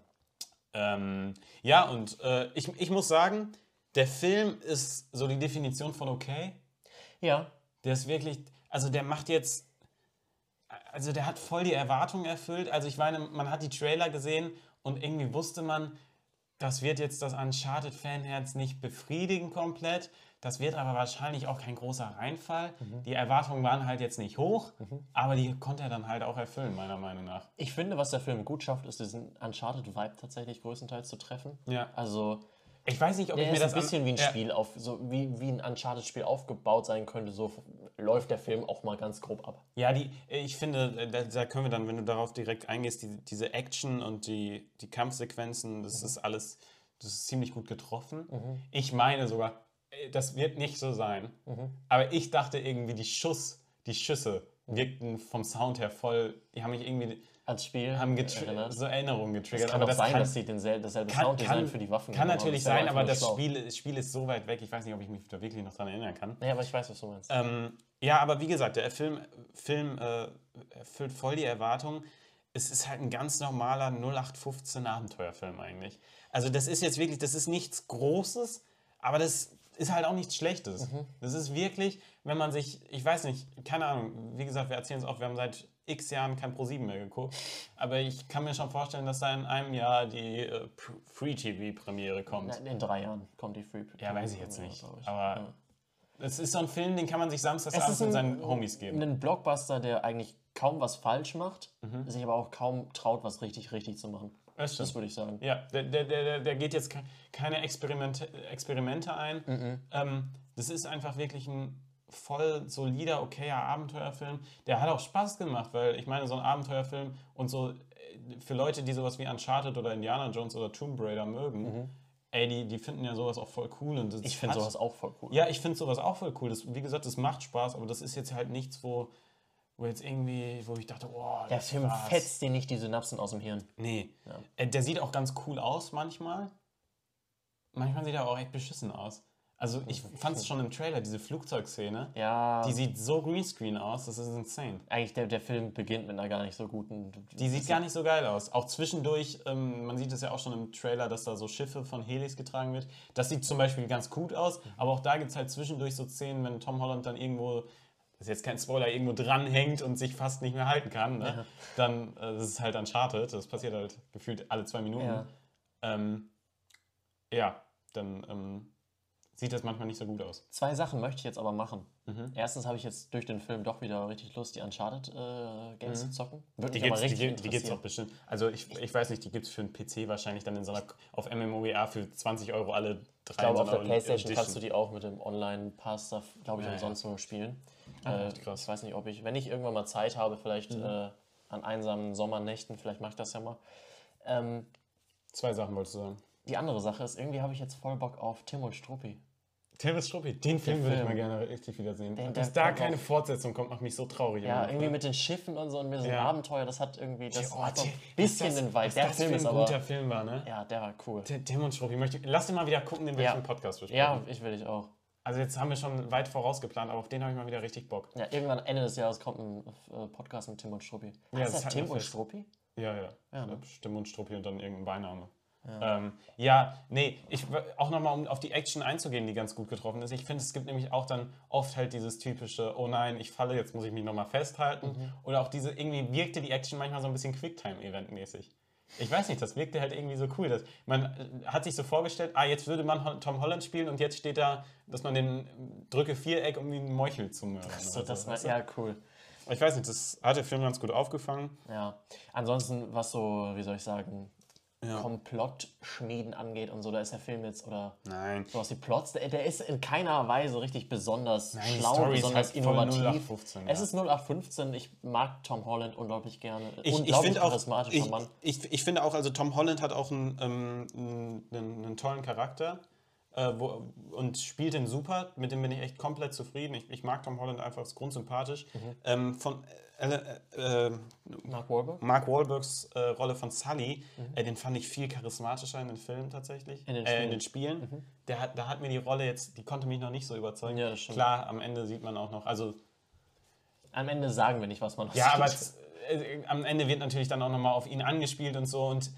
Ähm, ja, und äh, ich, ich muss sagen, der Film ist so die Definition von okay. Ja, Der ist wirklich, also der macht jetzt, also der hat voll die Erwartungen erfüllt. Also ich meine, man hat die Trailer gesehen und irgendwie wusste man, das wird jetzt das Uncharted-Fanherz nicht befriedigen komplett. Das wird aber wahrscheinlich auch kein großer Reinfall. Die Erwartungen waren halt jetzt nicht hoch, aber die konnte er dann halt auch erfüllen, meiner Meinung nach. ich finde, was der Film gut schafft, ist diesen Uncharted-Vibe tatsächlich größtenteils zu treffen. Ja. Also, Ich weiß nicht, ob ich der mir das ein bisschen wie ein ja. Spiel, auf, so wie, wie ein Uncharted-Spiel aufgebaut sein könnte. So läuft der Film auch mal ganz grob ab. Ja, die, ich finde, äh, da, da können wir dann, wenn du darauf direkt eingehst, die, diese Action und die, die Kampfsequenzen, das ist alles, das ist ziemlich gut getroffen. Ich meine sogar, äh, das wird nicht so sein. Aber ich dachte irgendwie, die Schuss, die Schüsse wirkten vom Sound her voll, die haben mich irgendwie, Als Spiel haben erinnert. so Erinnerungen getriggert. Es kann aber auch sein, kann, dass sie dasselbe kann, Sounddesign kann, für die Waffen kann natürlich sein, aber das. Spiel, das Spiel ist so weit weg, ich weiß nicht, ob ich mich da wirklich noch dran erinnern kann. Nee, aber ich weiß, was du meinst. Ähm, ja, aber wie gesagt, der Film, Film äh, erfüllt voll die Erwartungen. Es ist halt ein ganz normaler 0815 Abenteuerfilm eigentlich. Also das ist jetzt wirklich, das ist nichts Großes, aber das ist halt auch nichts Schlechtes. Das ist wirklich, wenn man sich, ich weiß nicht, keine Ahnung, wie gesagt, wir erzählen es oft, wir haben seit x Jahren kein Pro7 mehr geguckt, aber ich kann mir schon vorstellen, dass da in einem Jahr die äh, Free-TV-Premiere kommt. Nein, in drei Jahren kommt die Free Ja, weiß ich jetzt nicht. ich. Aber Ja. es ist so ein Film, den kann man sich samstags abends mit seinen Homies geben. Ein Blockbuster, der eigentlich kaum was falsch macht, Mhm. sich aber auch kaum traut, was richtig richtig zu machen. Das. Das würde ich sagen. Ja, der, der, der, der geht jetzt ke- keine Experimente, Experimente ein. Mhm. Ähm, das ist einfach wirklich ein voll solider, okayer Abenteuerfilm. Der hat auch Spaß gemacht, weil ich meine, so ein Abenteuerfilm und so äh, für Leute, die sowas wie Uncharted oder Indiana Jones oder Tomb Raider mögen, ey, die, die finden ja sowas auch voll cool. Und Mhm. Ich finde sowas auch voll cool. Ja, ich finde sowas auch voll cool. Das, wie gesagt, das macht Spaß, aber das ist jetzt halt nichts, wo, wo jetzt irgendwie, wo ich dachte, oh, Der Film war's. fetzt dir nicht die Synapsen aus dem Hirn. Nee. Äh, Der sieht auch ganz cool aus manchmal. Manchmal sieht er auch echt beschissen aus. Also ich fand es schon im Trailer, diese Flugzeugszene, Ja, die sieht so greenscreen aus, das ist insane. eigentlich der, der Film beginnt mit einer gar nicht so guten. Die sieht gar nicht so geil aus. Auch zwischendurch, ähm, man sieht es ja auch schon im Trailer, dass da so Schiffe von Helix getragen wird. Das sieht zum Beispiel ganz gut aus, aber auch da gibt es halt zwischendurch so Szenen, wenn Tom Holland dann irgendwo, das ist jetzt kein Spoiler, irgendwo dranhängt und sich fast nicht mehr halten kann, ne? dann äh, das ist halt Uncharted. Das passiert halt gefühlt alle zwei Minuten. Ja. Ähm, ja, dann ähm, sieht das manchmal nicht so gut aus. Zwei Sachen möchte ich jetzt aber machen. Mhm. Erstens habe ich jetzt durch den Film doch wieder richtig Lust, die Uncharted-Games zu zocken. Würde Mhm. Die mich aber die, richtig gibt- die gibt's interessieren. auch bestimmt. Also ich, ich weiß nicht, die gibt es für einen PC wahrscheinlich dann in so einer, auf MMOGA für 20 Euro alle drei Ich glaube, so auf der Playstation Edition. kannst du die auch mit dem Online-Pass, glaube ich, Ja, ja. umsonst nur spielen. Ah, äh. Mhm. ich weiß nicht, ob ich, wenn ich irgendwann mal Zeit habe, vielleicht äh, an einsamen Sommernächten, vielleicht mache ich das ja mal. Ähm, Zwei Sachen wolltest du sagen. Die andere Sache ist, irgendwie habe ich jetzt voll Bock auf Tim und Struppi. Terence Struppi, den Film würde ich mal gerne richtig wiedersehen. Den- Dass da keine Fortsetzung kommt, macht mich so traurig. Ja, immer. irgendwie mit den Schiffen und so und mit so einem Ja. Abenteuer, das hat irgendwie, das Oh, hat so ein Tim, bisschen das- den Vibe. Der Film ist ein aber, guter Film war, ne? ja, der war cool. Tim und Struppi, möchte, lass den mal wieder gucken, den will Ja. ich im Podcast besprechen. Ja, ich will ich auch. Also jetzt haben wir schon weit vorausgeplant, aber auf den habe ich mal wieder richtig Bock. Ja, irgendwann Ende des Jahres kommt ein äh, Podcast mit Tim und Struppi. Ja, Heißt das Tim und. Struppi? Ja, ja. Ja, ne? Stimme und Struppi und dann irgendein Beiname. Ja, ähm, ja nee, ich, auch nochmal, um auf die Action einzugehen, die ganz gut getroffen ist. Ich finde, es gibt nämlich auch dann oft halt dieses typische, oh nein, ich falle, jetzt muss ich mich nochmal festhalten. Mhm. Oder auch diese, irgendwie wirkte die Action manchmal so ein bisschen Quicktime-Event-mäßig. Ich weiß nicht, das wirkte halt irgendwie so cool. Dass man äh, hat sich so vorgestellt, ah, jetzt würde man Tom Holland spielen und jetzt steht da, dass man den äh, drücke Viereck, um den Meuchel zu mördern. So, das war, ja, cool. Ich weiß nicht, das hat der Film ganz gut aufgefangen. Ja. Ansonsten, was so, wie soll ich sagen, Ja. Komplottschmieden angeht und so, da ist der Film jetzt, oder Nein. sowas wie Plots, der, der ist in keiner Weise richtig besonders Nein, schlau, besonders halt innovativ. 0815, Es ja. ist 0815, ich mag Tom Holland unglaublich gerne. Ich, ich unglaublich finde auch, charismatischer ich, Mann. ich, ich finde auch, also Tom Holland hat auch einen, ähm, einen, einen tollen Charakter. Äh, wo, und spielt den super. Mit dem bin ich echt komplett zufrieden. Ich, ich mag Tom Holland einfach, ist grundsympathisch. Ähm, von äh, äh, äh, Mark Wahlberg? Mark Wahlbergs äh, Rolle von Sully, äh, den fand ich viel charismatischer in den Filmen tatsächlich. In den äh, in Spielen. den Spielen. Der hat, da hat mir die Rolle jetzt, die konnte mich noch nicht so überzeugen. Ja. Klar, am Ende sieht man auch noch, also Am Ende sagen wir nicht, was man noch ja, sieht. aber es, am Ende wird natürlich dann auch nochmal auf ihn angespielt und so. Und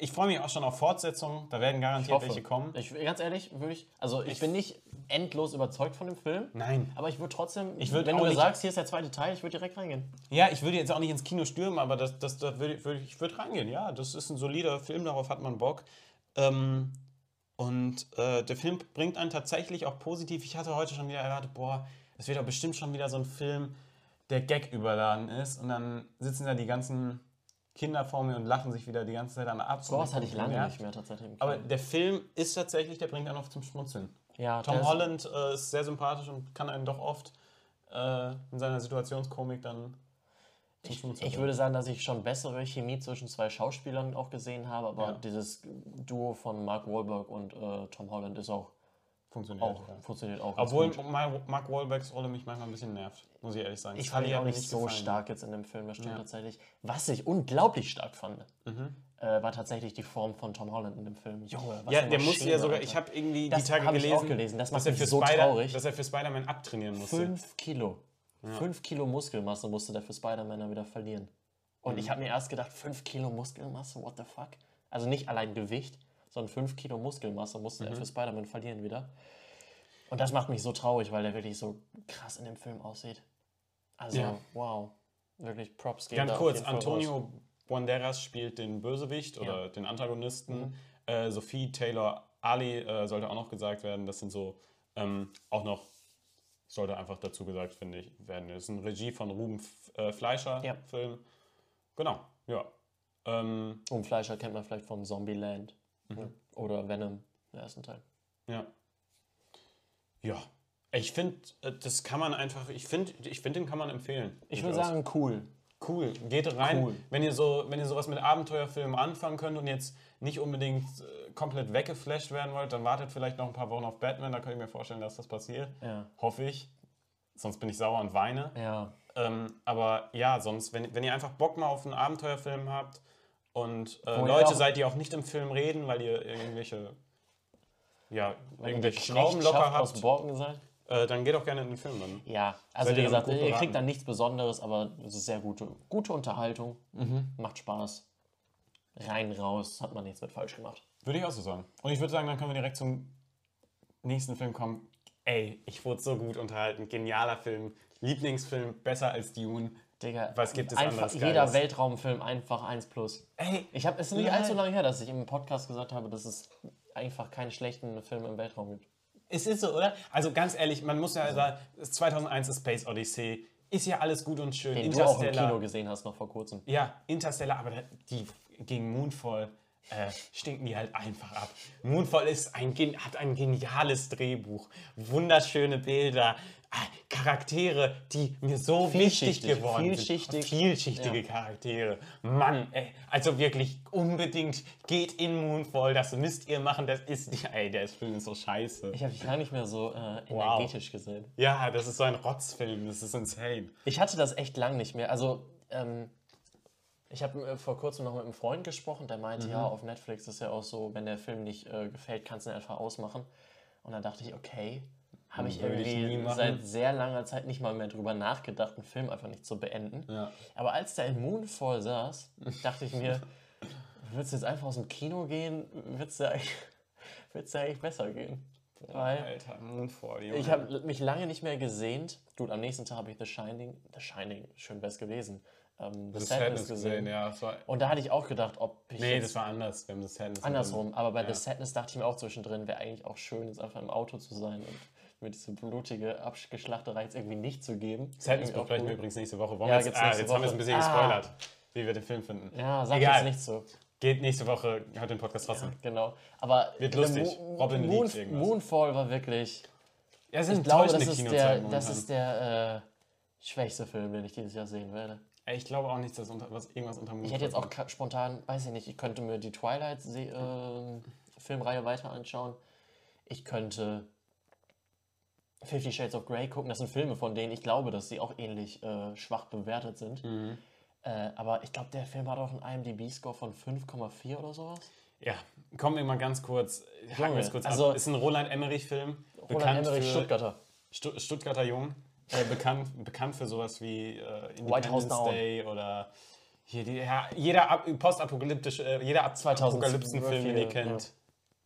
ich, ich freue mich auch schon auf Fortsetzungen. Da werden garantiert welche kommen. Ich, ganz ehrlich, würde ich, also ich, bin nicht endlos überzeugt von dem Film. Nein. Aber ich würde trotzdem, Ich würd wenn du sagst, hier ist der zweite Teil, ich würde direkt reingehen. Ja, ich würde jetzt auch nicht ins Kino stürmen, aber das, das, da würde würd, ich würde reingehen. Ja, das ist ein solider Film, darauf hat man Bock. Ähm, und äh, der Film bringt einen tatsächlich auch positiv. Ich hatte heute schon wieder erwartet, boah, es wird doch bestimmt schon wieder so ein Film, der Gag überladen ist. Und dann sitzen da die ganzen Kinder vor mir und lachen sich wieder die ganze Zeit an ab. Sowas hatte ich lange Ja. nicht mehr tatsächlich. Aber der Film ist tatsächlich, der bringt einen auf zum Schmunzeln. ja, Tom Holland äh, ist sehr sympathisch und kann einen doch oft äh, in seiner Situationskomik dann zum Schmunzeln Ich bringen. würde sagen, dass ich schon bessere Chemie zwischen zwei Schauspielern auch gesehen habe, aber Ja. dieses Duo von Mark Wahlberg und äh, Tom Holland ist auch, funktioniert. auch ja. funktioniert auch Obwohl Mark Wahlbergs Rolle mich manchmal ein bisschen nervt, muss ich ehrlich sagen. Ich fand ihn auch nicht so gefallen. stark jetzt in dem Film, das stimmt Ja. tatsächlich. Was ich unglaublich stark fand, Mhm. äh, war tatsächlich die Form von Tom Holland in dem Film. Junge, was Ja, der musste ja sogar, Alter. ich habe irgendwie Das die Tage hab ich gelesen, auch gelesen, das macht dass, er für so Spider, traurig. dass er für Spider-Man abtrainieren musste. Fünf Kilo. Fünf Kilo Muskelmasse musste der für Spider-Man dann wieder verlieren. Und Mhm. ich habe mir erst gedacht, fünf Kilo Muskelmasse, what the fuck? Also nicht allein Gewicht, sondern fünf Kilo Muskelmasse musste Mhm. er für Spider-Man verlieren wieder. Und das macht mich so traurig, weil der wirklich so krass in dem Film aussieht. Also, Ja. wow. Wirklich Props gehen Ganz kurz, Fall raus. Antonio Banderas spielt den Bösewicht oder den Antagonisten. Mhm. Äh, Sophie Taylor Ali äh, sollte auch noch gesagt werden. Das sind so ähm, auch noch, sollte einfach dazu gesagt, finde ich, werden. Das ist ein Regie von Ruben äh, Fleischer Ja. Film. Genau, ja. Ähm, Und Fleischer kennt man vielleicht von Zombieland Mhm. oder Venom, der ersten Teil. ja. Ja. Ich finde, äh, das kann man einfach, ich finde, ich find, den kann man empfehlen. Ich würde sagen, cool. Cool, geht rein. Cool. Wenn ihr so, wenn ihr sowas mit Abenteuerfilmen anfangen könnt und jetzt nicht unbedingt äh, komplett weggeflasht werden wollt, dann wartet vielleicht noch ein paar Wochen auf Batman. Da könnte ich mir vorstellen, dass das passiert. Ja. Hoffe ich. Sonst bin ich sauer und weine. Ja. Ähm, aber ja, sonst, wenn, wenn ihr einfach Bock mal auf einen Abenteuerfilm habt und äh, Leute auch- seid, die auch nicht im Film reden, weil ihr irgendwelche, ja, irgendwelche Schrauben locker schafft aus habt, Borken seid. äh, dann geht auch gerne in den Film dann. Ja, also Seid wie ihr gesagt, ihr kriegt dann nichts Besonderes, aber es ist sehr gute, gute Unterhaltung. Macht Spaß. Rein, raus, hat man nichts mit falsch gemacht. Würde ich auch so sagen. Und ich würde sagen, dann können wir direkt zum nächsten Film kommen. Ey, ich wurde so gut unterhalten. Genialer Film. Lieblingsfilm, besser als Dune. Digga, Was gibt es einfach, Jeder Geiles? Weltraumfilm einfach 1 plus. Ey, Ich habe es ist nicht Nein. allzu lange her, dass ich im Podcast gesagt habe, dass es einfach keinen schlechten Film im Weltraum gibt. es ist so, oder? Also ganz ehrlich, man muss ja sagen, es ist 2001 ist Space Odyssey. Ist ja alles gut und schön. Den du auch im Interstellar. Kino gesehen hast noch vor kurzem. Ja, Interstellar, aber die gegen Moonfall äh, stinken die halt einfach ab. Moonfall ist ein, hat ein geniales Drehbuch, wunderschöne Bilder, Charaktere, die mir so wichtig geworden vielschichtig. sind. Vielschichtige Charaktere. Mann, ey, also wirklich unbedingt geht in Moonfall, das müsst ihr machen, das ist, ey, der Film ist so scheiße. Ich habe dich gar nicht mehr so äh, Wow. energetisch gesehen. Ja, das ist so ein Rotzfilm, das ist insane. Ich hatte das echt lang nicht mehr. Also, ähm, ich habe äh, vor kurzem noch mit einem Freund gesprochen, der meinte, Mhm. ja, auf Netflix ist ja auch so, wenn der Film nicht äh, gefällt, kannst du ihn einfach ausmachen. Und dann dachte ich, okay, habe ich ich irgendwie machen. seit sehr langer Zeit nicht mal mehr drüber nachgedacht, einen Film einfach nicht zu beenden. Ja. Aber als der in Moonfall saß, dachte ich mir, würdest du jetzt einfach aus dem Kino gehen, wird es dir eigentlich besser gehen. Weil Alter, Moonfall, Junge. ich habe mich lange nicht mehr gesehnt. Gut, am nächsten Tag habe ich The Shining, The Shining, schön wär's gewesen, ähm, The, The Sadness, Sadness gesehen. ja. Und da hatte ich auch gedacht, ob ich nee, das war anders. Wir haben das Sadness andersrum. Aber bei Ja. The Sadness dachte ich mir auch zwischendrin, wäre eigentlich auch schön, jetzt einfach im Auto zu sein und mir diese blutige Abgeschlachterei jetzt irgendwie nicht zu geben. Besprechen wir cool. übrigens nächste Woche. Wollen Ja, wir jetzt, ah, jetzt haben wir es ein Woche. bisschen Ah. gespoilert, wie wir den Film finden. Ja, sag Egal. jetzt nicht so. Geht nächste Woche, hört den Podcast trotzdem. Genau. Aber Wird der lustig. Mo- Robin Moon, liebt irgendwas. Moonfall war wirklich. Ja, es Ich glaube, das ist, der, das ist der äh, schwächste Film, den ich dieses Jahr sehen werde. Ich glaube auch nicht, dass unter, was, irgendwas unter Ich hätte jetzt auch spontan, weiß ich nicht, ich könnte mir die Filmreihe weiter anschauen. Ich könnte Fifty Shades of Grey gucken. Das sind Filme, von denen ich glaube, dass sie auch ähnlich äh, schwach bewertet sind. Äh, aber ich glaube, der Film hat auch einen IMDb-Score von 5,4 oder sowas. Ja, kommen wir mal ganz kurz, haken wir es kurz also- ab. Ist ein Roland Emmerich-Film. Roland Emmerich, für Stuttgarter. Stu Stuttgarter Jung. Äh, bekannt, bekannt für sowas wie äh, White House Independence. Day oder hier die, ja, jeder ab- postapokalyptische, äh, jeder ab 2012 Apokalypsenfilm, den ihr ja. kennt,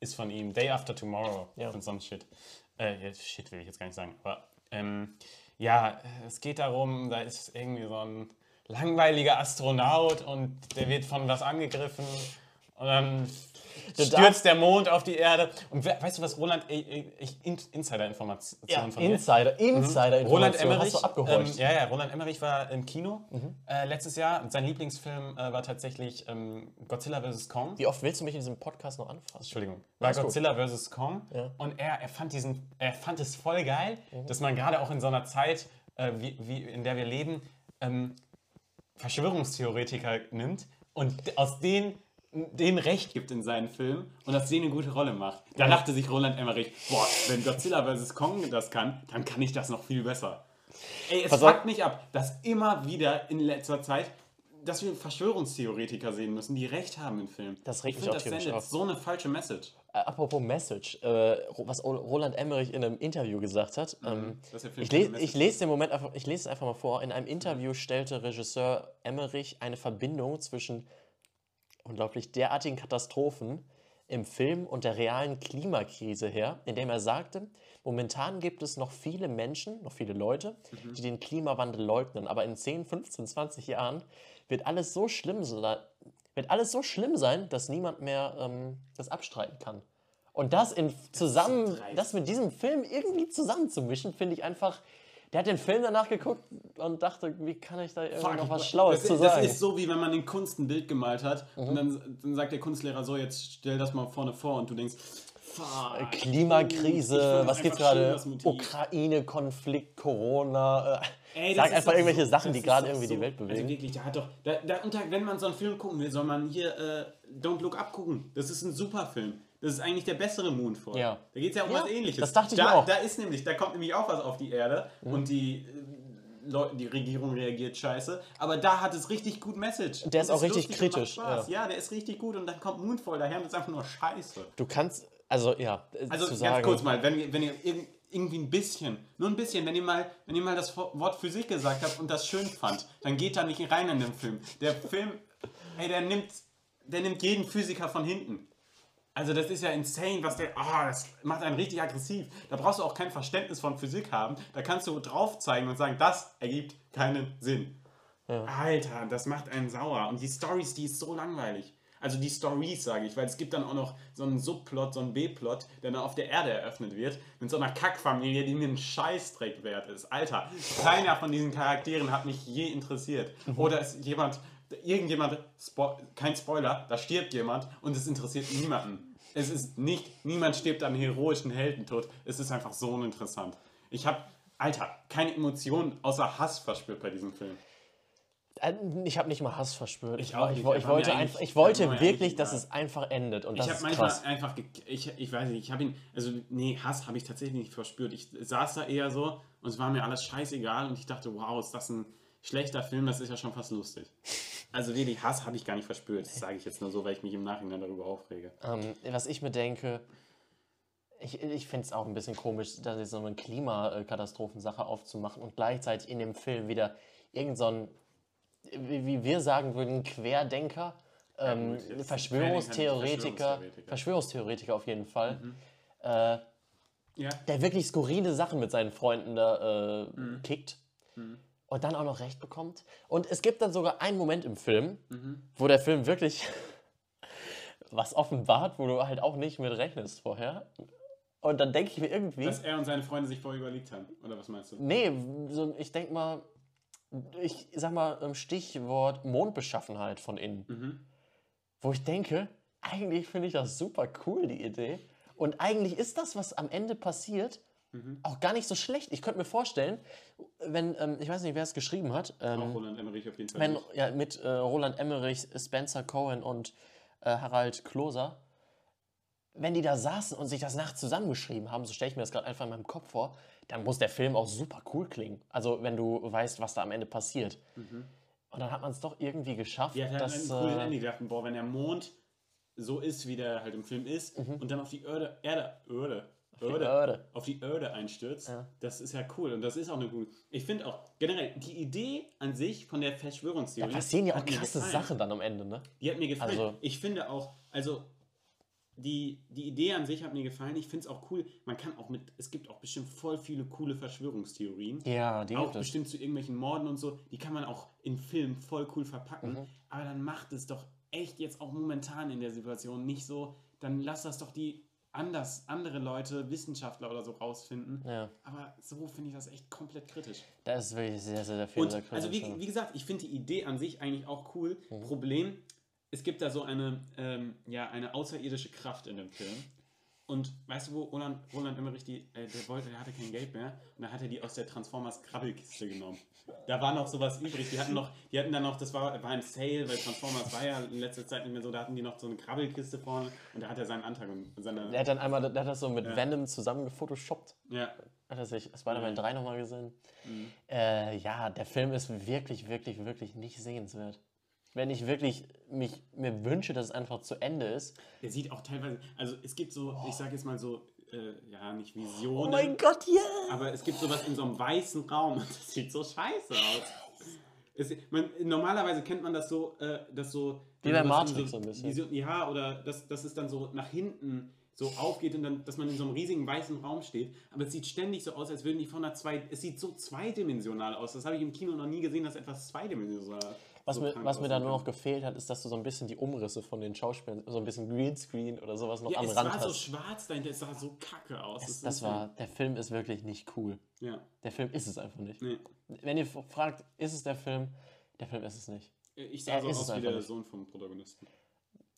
ist von ihm. Day After Tomorrow Ja. und so ein Shit. Äh, Shit will ich jetzt gar nicht sagen. Aber ähm, ja, es geht darum, da ist irgendwie so ein langweiliger Astronaut und der wird von was angegriffen und dann stürzt der Mond auf die Erde. Und we- weißt du was, Roland, äh, äh, ich, In- Insider-Information Ja, von mir. Insider, Insider Mhm. Roland. Emmerich, Hast du ähm, ja, ja, Roland Emmerich war im Kino Mhm. äh, letztes Jahr. Sein Lieblingsfilm äh, war tatsächlich ähm, Godzilla vs. Kong. Wie oft willst du mich in diesem Podcast noch anfassen? Entschuldigung. War Alles gut. Godzilla vs. Kong. Ja. Und er, er, fand diesen, er fand es voll geil, Mhm. dass man gerade auch in so einer Zeit, äh, wie, wie, in der wir leben, ähm, Verschwörungstheoretiker nimmt und aus denen denen Recht gibt in seinen Filmen und aus denen eine gute Rolle macht. Da dachte sich Roland Emmerich, boah, wenn Godzilla vs. Kong das kann, dann kann ich das noch viel besser. Ey, es auf. fuckt mich ab, dass immer wieder in letzter Zeit, dass wir Verschwörungstheoretiker sehen müssen, die Recht haben in Filmen. Das regt ich mich finde, auch das tierisch sendet auf. so eine falsche Message. Äh, apropos Message, äh, was Roland Emmerich in einem Interview gesagt hat. Ähm, dass der Film ich, les, ich lese den Moment einfach, ich lese es einfach mal vor. In einem Interview stellte Regisseur Emmerich eine Verbindung zwischen unglaublich derartigen Katastrophen im Film und der realen Klimakrise her, indem er sagte, momentan gibt es noch viele Menschen, noch viele Leute, die den Klimawandel leugnen, aber in 10, 15, 20 Jahren wird alles so schlimm sein, wird alles so schlimm sein, dass niemand mehr ähm, das abstreiten kann. Und das in zusammen, das mit diesem Film irgendwie zusammenzumischen, finde ich einfach. Der hat den Film danach geguckt und dachte, wie kann ich da irgendwie noch was Schlaues das, zu das sagen? ist so, wie wenn man in Kunst ein Bild gemalt hat und dann, dann sagt der Kunstlehrer so, jetzt stell das mal vorne vor und du denkst, fuck. Klimakrise, was das gibt's gerade? das. Ukraine-Konflikt, Corona. Äh, Ey, das sag ist einfach irgendwelche so- Sachen, das die gerade irgendwie so, die Welt bewegen. Also wirklich, da hat doch, da, da, wenn man so einen Film gucken will, soll man hier äh, Don't Look Up gucken. Das ist ein super Film. Das ist eigentlich der bessere Moonfall. Ja. Da geht es ja um Ja, was ähnliches. das dachte ich da, mir auch. Da ist nämlich, da kommt nämlich auch was auf die Erde und die, äh, Leute, die Regierung reagiert scheiße. Aber da hat es richtig gut Message. Der ist Und auch richtig lustig kritisch, Spaß. Ja. der ist richtig gut und dann kommt Moonfall daher und ist einfach nur scheiße. Du kannst, also ja, äh, Also zu ganz sagen, kurz mal, wenn, ihr- wenn ihr irg- irgendwie ein bisschen, nur ein bisschen, wenn ihr mal, wenn ihr mal das Wort Physik gesagt habt und das schön fand, dann geht da nicht rein in den Film. Der Film, ey, der nimmt, der nimmt jeden Physiker von hinten. Also das ist ja insane, was der, ah, das macht einen richtig aggressiv. Da brauchst du auch kein Verständnis von Physik haben. Da kannst du drauf zeigen und sagen, das ergibt keinen Sinn. Alter, das macht einen sauer. Und die Stories, die ist so langweilig. Also die Stories, sage ich, weil es gibt dann auch noch so einen Subplot, so einen B-Plot, der dann auf der Erde eröffnet wird, mit so einer Kackfamilie, die mir einen Scheißdreck wert ist. Alter, keiner von diesen Charakteren hat mich je interessiert. Oder ist jemand, irgendjemand, Spo kein Spoiler, da stirbt jemand und es interessiert niemanden. Es ist nicht, niemand stirbt an heroischen Heldentod. Es ist einfach so uninteressant. Ich habe, Alter, keine Emotionen außer Hass verspürt bei diesem Film. Äh, Ich habe nicht mal Hass verspürt. Ich, Ich auch ich, nicht. ich mir wollte, einfach, ich wollte wirklich, dass es einfach endet. Und das ich habe ist manchmal krass. einfach, ich, ich weiß nicht, ich habe ihn, also nee, Hass habe ich tatsächlich nicht verspürt. Ich saß da eher so und es war mir alles scheißegal und ich dachte, wow, ist das ein schlechter Film, das ist ja schon fast lustig. Also wirklich, Hass habe ich gar nicht verspürt. Das sage ich jetzt nur so, weil ich mich im Nachhinein darüber aufrege. Ähm, was ich mir denke, ich, ich finde es auch ein bisschen komisch, da jetzt so eine Klimakatastrophensache aufzumachen und gleichzeitig in dem Film wieder irgend so ein, wie, wir sagen würden, Querdenker, ähm, gut, jetzt Verschwörungstheoretiker, Verschwörungstheoretiker. Verschwörungstheoretiker auf jeden Fall, äh, Ja, der wirklich skurrile Sachen mit seinen Freunden da äh, Mhm. kickt und dann auch noch Recht bekommt. Und es gibt dann sogar einen Moment im Film, Mhm. wo der Film wirklich was offenbart, wo du halt auch nicht mit rechnest vorher. Und dann denke ich mir irgendwie, dass er und seine Freunde sich vorher überlegt haben. Oder was meinst du? nee, so, ich denke mal, ich sag mal ähm, Stichwort Mondbeschaffenheit von innen. Mhm. Wo ich denke, eigentlich finde ich das super cool, die Idee. Und eigentlich ist das, was am Ende passiert, Mhm. auch gar nicht so schlecht. Ich könnte mir vorstellen, wenn, ähm, ich weiß nicht, wer es geschrieben hat, ähm, Auch Roland Emmerich auf jeden Fall. wenn, ja, mit äh, Roland Emmerich, Spencer Cohen und äh, Harald Kloser. wenn die da saßen und sich das nachts zusammengeschrieben haben, so stelle ich mir das gerade einfach in meinem Kopf vor, dann muss der Film auch super cool klingen. Also wenn du weißt, was da am Ende passiert. Und dann hat man es doch irgendwie geschafft, Die hat halt dass... einen coolen äh, Ende gedacht, boah, wenn der Mond so ist, wie der halt im Film ist und dann auf die Erde, Erde, Erde, Erde, Erde. auf die Erde einstürzt, Ja. das ist ja cool und das ist auch eine gute. Ich finde auch generell die Idee an sich von der da Verschwörungstheorie. passieren ja auch krasse. Sachen dann am Ende, ne? Die hat mir gefallen. Also- ich finde auch, also die, die Idee an sich hat mir gefallen. Ich finde es auch cool. Man kann auch mit, es gibt auch bestimmt voll viele coole Verschwörungstheorien. Ja, die auch gibt es. bestimmt zu irgendwelchen Morden und so. Die kann man auch in Filmen voll cool verpacken. Mhm. Aber dann macht es doch echt jetzt auch momentan in der Situation nicht so. Dann lass das doch die anders, andere Leute, Wissenschaftler oder so rausfinden. Ja, Aber so finde ich das echt komplett kritisch. da ist wirklich sehr, sehr, sehr viel Und also wie, wie gesagt, ich finde die Idee an sich eigentlich auch cool. Mhm. Problem, es gibt da so eine, ähm, ja, eine außerirdische Kraft in dem Film. Und weißt du, wo Roland, Roland Emmerich die, äh, der wollte, der hatte kein Geld mehr und dann hat er die aus der Transformers Krabbelkiste genommen. Da war noch sowas übrig. Die hatten noch, die hatten dann noch, das war, war ein Sale, weil Transformers war ja in letzter Zeit nicht mehr so, da hatten die noch so eine Krabbelkiste vorne und da hat er seinen Antrag und seine. Der hat dann einmal, der hat das so mit Ja. Venom zusammen gefotoshoppt. ja. Hat er sich Spider-Man 3 nochmal gesehen? Mhm. Äh, ja, der Film ist wirklich, wirklich, wirklich nicht sehenswert. Wenn ich wirklich mich, mir wünsche, dass es einfach zu Ende ist. Der sieht auch teilweise, also es gibt so, ich sag jetzt mal so, äh, ja, nicht Oh Visionen. mein Gott, ja! Aber es gibt sowas in so einem weißen Raum und das sieht so scheiße aus. Es, man, normalerweise kennt man das so, äh, dass so. Wie bei Matrix so ein bisschen. Vision, ja, oder dass, dass es dann so nach hinten so aufgeht und dann, dass man in so einem riesigen weißen Raum steht. Aber es sieht ständig so aus, als würden die von einer zwei. Es sieht so zweidimensional aus. Das habe ich im Kino noch nie gesehen, dass etwas zweidimensional. Was, so mir, was mir da nur noch gefehlt hat, ist, dass du so ein bisschen die Umrisse von den Schauspielern, so ein bisschen Greenscreen oder sowas noch Ja, am es Rand war so hast. schwarz dahinter, es sah so kacke aus. Das, ist das so- war, der Film ist wirklich nicht cool. Ja, Der Film ist es einfach nicht. nee. Wenn ihr fragt, ist es der Film? Der Film ist es nicht. Ich sah Er so ist es aus wie der nicht. Sohn vom Protagonisten.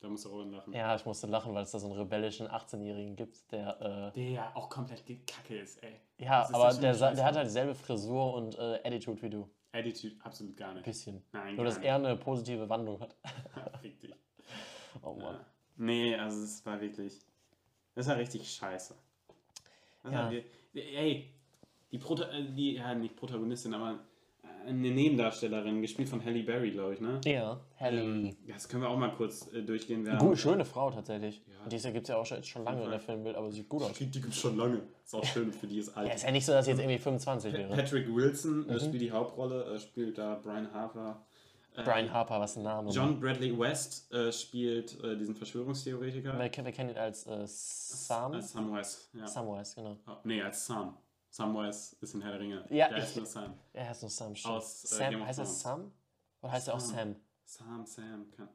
Da muss er Robin lachen. Ja, ich musste lachen, weil es da so einen rebellischen 18-Jährigen gibt, der. Der ja auch komplett kacke ist, ey. Äh, ja, ist aber der, der hat halt dieselbe Frisur und äh, Attitude wie du. Attitude absolut gar nicht. Bisschen. Nein, Nur, dass er eine positive Wandlung hat. Dich. Oh Mann. Ja. Nee, also es war wirklich. Das war richtig scheiße. Das Ja. ey, die, Prota äh, die, ja, nicht Protagonistin, aber äh, eine Nebendarstellerin, gespielt von Halle Berry, glaube ich, ne? Ja, Halle. Ähm, das können wir auch mal kurz äh, durchgehen. Wer Gut, schöne Frau tatsächlich. Ja. Dieses gibt es ja auch schon, schon lange in der Filmwelt, aber sieht gut aus. Die, die gibt es schon lange. Ist auch schön für die ist alt. Ja, ist ja nicht so, dass sie jetzt irgendwie 25 Pa- wäre. Patrick Wilson Mhm. äh, spielt die Hauptrolle, äh, spielt da Brian Harper. Äh, Brian Harper, was ein Name. John Bradley West äh, spielt äh, diesen Verschwörungstheoretiker. Wir, kennen- wir kennen ihn als äh, Sam. Als Samwise, ja. Samwise, genau. Oh, nee, als Sam. Samwise ist in Herr der Ringe. Ja, Der ist nur Sam. Er heißt nur Sam. stimmt. Aus, äh, Sam heißt er. Sam? Oder heißt er auch Sam. Sam? Sam, Sam, kann.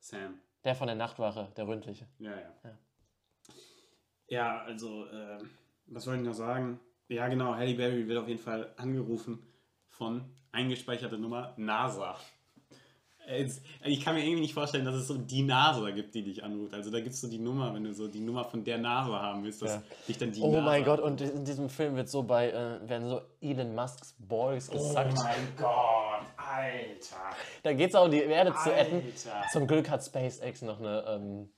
Sam. Der von der Nachtwache, der ründliche. Ja, ja. Ja. Ja, also, äh, was wollte ich noch sagen? Ja, genau, Halle Berry wird auf jeden Fall angerufen von eingespeicherte Nummer NASA. Es, ich kann mir irgendwie nicht vorstellen, dass es so die NASA gibt, die dich anruft. Also da gibst du die Nummer, wenn du so die Nummer von der NASA haben willst, dass Ja. dich dann die Oh NASA mein Gott, und in diesem Film wird so bei, äh, werden so Elon Musks Balls gesagt. Oh mein Gott, Alter. Da geht es auch um die Erde zu retten. Alter. Zum Glück hat SpaceX noch eine, ähm,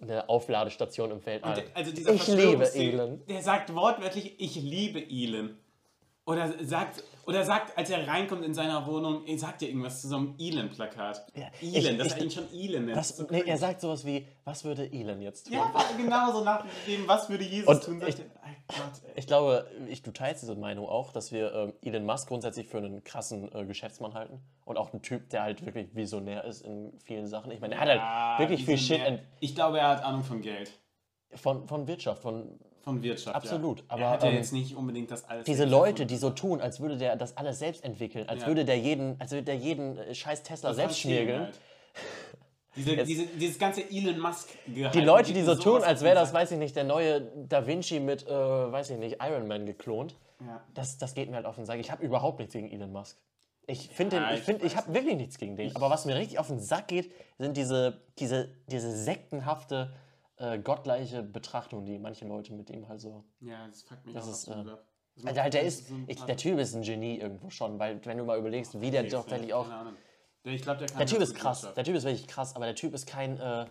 eine Aufladestation im Weltall. Und der, also dieser ich liebe Elon. Der sagt wortwörtlich, ich liebe Elon. Oder sagt, oder sagt, als er reinkommt in seiner Wohnung, er sagt ja irgendwas zu so einem Elon-Plakat. Ja, Elon, ich- dass ich- er ihn schon Elon. Was, So nee, er sagt sowas wie, was würde Elon jetzt tun? ja, genau so nach dem, was würde Jesus Und tun, ich- er, Gott, ey. Ich glaube, ich, du teilst diese Meinung auch, dass wir ähm, Elon Musk grundsätzlich für einen krassen äh, Geschäftsmann halten und auch ein Typ, der halt wirklich visionär ist in vielen Sachen. Ich meine, er hat Ja, halt wirklich viel Shit Ich glaube, er hat Ahnung von Geld. von, von Wirtschaft, von Von Wirtschaft. Absolut, Ja. aber, er hat ja ähm, jetzt nicht unbedingt das alles. diese Leute, die so tun, als würde der das alles selbst entwickeln, als Ja. würde der jeden, als würde der jeden äh, scheiß Tesla Das selbst schmirgeln. halt. Diese, diese, dieses ganze Elon Musk Die Leute, die so tun, als wäre das, weiß ich nicht, der neue Da Vinci mit, äh, weiß ich nicht, Iron Man geklont, Ja. das, das geht mir halt auf den Sack. Ich habe überhaupt nichts gegen Elon Musk. Ich finde, Ja, den- ich, find, ich habe wirklich nichts gegen den. Aber was mir richtig auf den Sack geht, sind diese, diese, diese sektenhafte, äh, gottgleiche Betrachtung, die manche Leute mit ihm halt so. Ja, das fuckt mich Das auch ist, äh, ab. Das Also halt, der ist, ich, der Typ ist ein Genie irgendwo schon, weil wenn du mal überlegst, wie der doch tatsächlich auch. Der, ich glaub, der Der Typ ist krass, der Typ ist wirklich krass, aber der Typ ist kein, äh,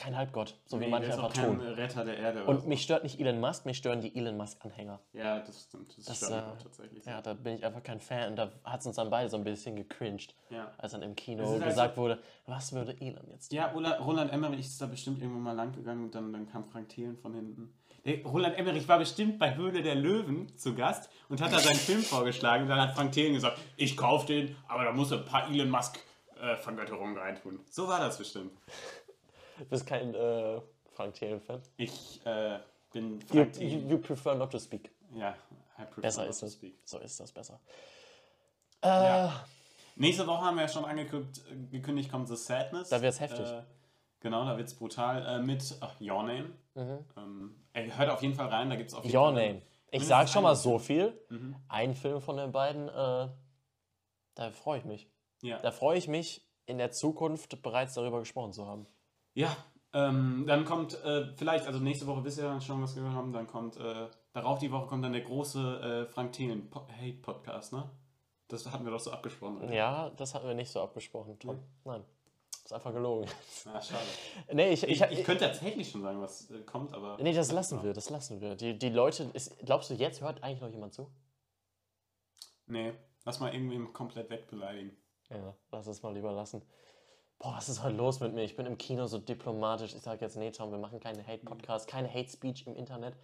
kein Halbgott, so wie Nee, manche ist auch einfach tun. Retter der Erde. oder Und so. mich stört nicht Elon Musk, mich stören die Elon Musk-Anhänger. ja, das stimmt. Das, Das, stört mich äh, auch tatsächlich. Ja, da bin ich einfach kein Fan. Und da hat es uns dann beide so ein bisschen gecringed, Ja. als dann im Kino halt gesagt wurde, was würde Elon jetzt tun? Ja, Roland, Roland Emmerich ist da bestimmt irgendwann mal lang gegangen und dann, dann kam Frank Thelen von hinten. Der Roland Emmerich war bestimmt bei Höhle der Löwen zu Gast und hat da seinen Film vorgeschlagen. Und dann hat Frank Thelen gesagt, ich kauf den, aber da muss ein paar Elon Musk äh, reintun. So war das bestimmt. Du bist kein äh, Frank Thelen-Fan? Ich äh, bin You, Frank you, Thelen. you prefer not to speak. Ja, I prefer Besser not ist to es. speak. So ist das besser. Äh, Ja. Nächste Woche haben wir ja schon angekündigt, gekündigt kommt The Sadness. Da wird's heftig. Äh, genau, da wird's brutal. Äh, mit ach, Your Name. Ähm, ey, hört auf jeden Fall rein, da gibt's auf jeden Your Fall. Name. Ich sag schon mal so viel. Mhm. Ein Film von den beiden, äh, da freue ich mich. Ja. Da freue ich mich, in der Zukunft bereits darüber gesprochen zu haben. Ja, ähm, dann kommt äh, vielleicht, also nächste Woche wisst ihr ja schon, was wir haben, dann kommt, äh, darauf die Woche kommt dann der große äh, Frank Thelen po Hate Podcast, ne? Das hatten wir doch so abgesprochen. oder? Ja, das hatten wir nicht so abgesprochen, Tom. Nein. Ist einfach gelogen. Ah, schade. Nee, ich, Ich, ich, ich könnte tatsächlich schon sagen, was äh, kommt, aber. nee, das lassen wir, das lassen wir. Die, die Leute, ist, glaubst du, jetzt hört eigentlich noch jemand zu? Nee, lass mal irgendwie komplett wegbeleidigen. Ja, lass es mal lieber lassen. Boah, was ist heute los mit mir? Ich bin im Kino so diplomatisch. Ich sage jetzt, nee, Tom, wir machen keine Hate-Podcast, keine Hate-Speech im Internet.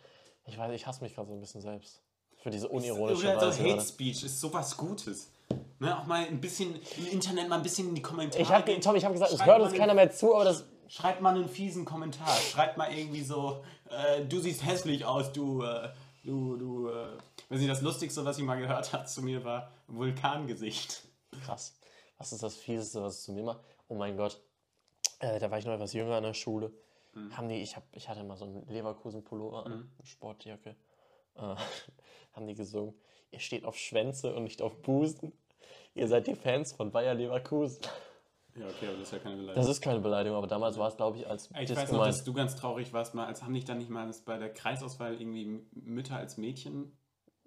Ich weiß, ich hasse mich gerade so ein bisschen selbst. Für diese unironische so Weise. Hate gerade. Speech ist sowas Gutes. Ne, auch mal ein bisschen im Internet mal ein bisschen in die Kommentare. Ich hab. Tom, ich habe gesagt, es hört uns keiner mehr zu, aber das. Schreibt mal einen fiesen Kommentar. Schreibt mal irgendwie so, äh, du siehst hässlich aus, du, äh, du, du, äh. Weiß nicht, das Lustigste, was ich mal gehört habe zu mir, war Vulkangesicht. Krass. Was ist das Fieseste, was es zu mir macht? Oh mein Gott. Äh, da war ich noch etwas jünger an der Schule. Mhm. Haben die, ich, hab, ich hatte mal so einen Leverkusen-Pullover an, eine Sportjacke. Äh, haben die gesungen, ihr steht auf Schwänze und nicht auf Busen. Ihr seid die Fans von Bayer Leverkusen. Ja, okay, aber das ist ja keine Beleidigung. Das ist keine Beleidigung, aber damals war es, glaube ich, als ich weiß noch, dass du ganz traurig warst, mal, als haben dich dann nicht mal bei der Kreisauswahl irgendwie Mütter als Mädchen.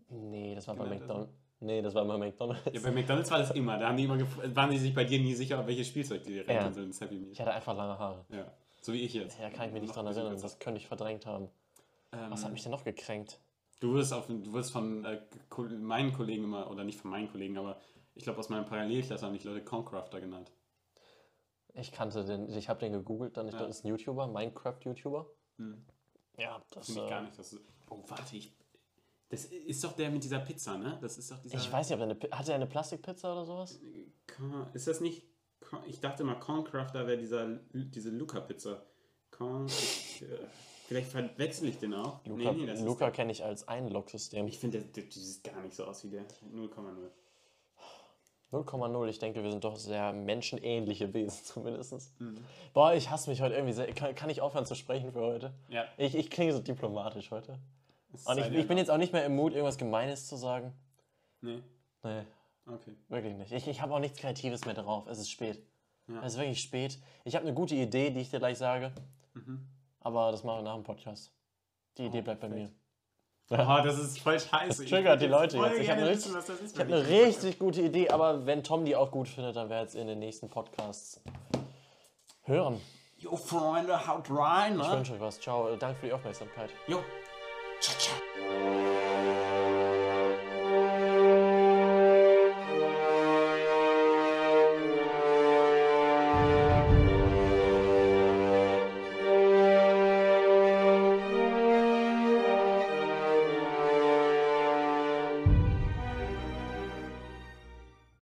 Nee, das war bei McDonald's. Nee, das war bei McDonald's. Ja, bei McDonalds war das immer. Da haben die immer waren die sich bei dir nie sicher, welches Spielzeug die direkt Ja. sind ins Happy Meal. Ich hatte einfach lange Haare. Ja. So wie ich jetzt. Ja, kann ich mich nicht dran erinnern. besser. Das könnte ich verdrängt haben. Ähm, Was hat mich denn noch gekränkt? Du wirst, auf, du wirst von äh, meinen Kollegen immer, oder nicht von meinen Kollegen, aber ich glaube aus meinem Parallelklasse haben dich Leute Concrafter genannt. Ich kannte den, ich habe den gegoogelt, dann ich Ja. das ist ein YouTuber, Minecraft-YouTuber. Hm. Ja, das Finde ich äh, gar nicht. Das ist, oh, warte, ich. Das ist doch der mit dieser Pizza, ne? Das ist doch dieser. Ich weiß nicht, ob er eine, er Plastikpizza oder sowas? Ist das nicht. Ich dachte mal, Concrafter wäre dieser, diese Luca-Pizza. Ich, äh, vielleicht verwechsel ich den auch. Luca, nee, nee, Luca kenne ich als Einlog-System. Ich finde, der, der, der sieht gar nicht so aus wie der. 0,0. 0,0. Ich denke, wir sind doch sehr menschenähnliche Wesen zumindest. Mhm. Boah, ich hasse mich heute irgendwie sehr. Kann, kann ich aufhören zu sprechen für heute? Ja. Ich, ich klinge so diplomatisch heute. Es Und ich, ich bin jetzt auch nicht mehr im Mut, irgendwas Gemeines zu sagen. Nee, Nee, okay. wirklich nicht. Ich, ich habe auch nichts Kreatives mehr drauf. Es ist spät. Ja. Es ist wirklich spät. Ich habe eine gute Idee, die ich dir gleich sage. Mhm. Aber das machen wir nach dem Podcast. Die Idee bleibt bei mir. perfekt. Oh, das ist voll scheiße. Das Ich triggert die Leute jetzt. Ich habe eine, wissen, richtig, ich hab eine ich- richtig gute Idee, aber wenn Tom die auch gut findet, dann werdet ihr in den nächsten Podcasts hören. Jo, Freunde, haut rein, Ich ne? wünsche euch was. Ciao. Danke für die Aufmerksamkeit. Jo. Ciao, ciao.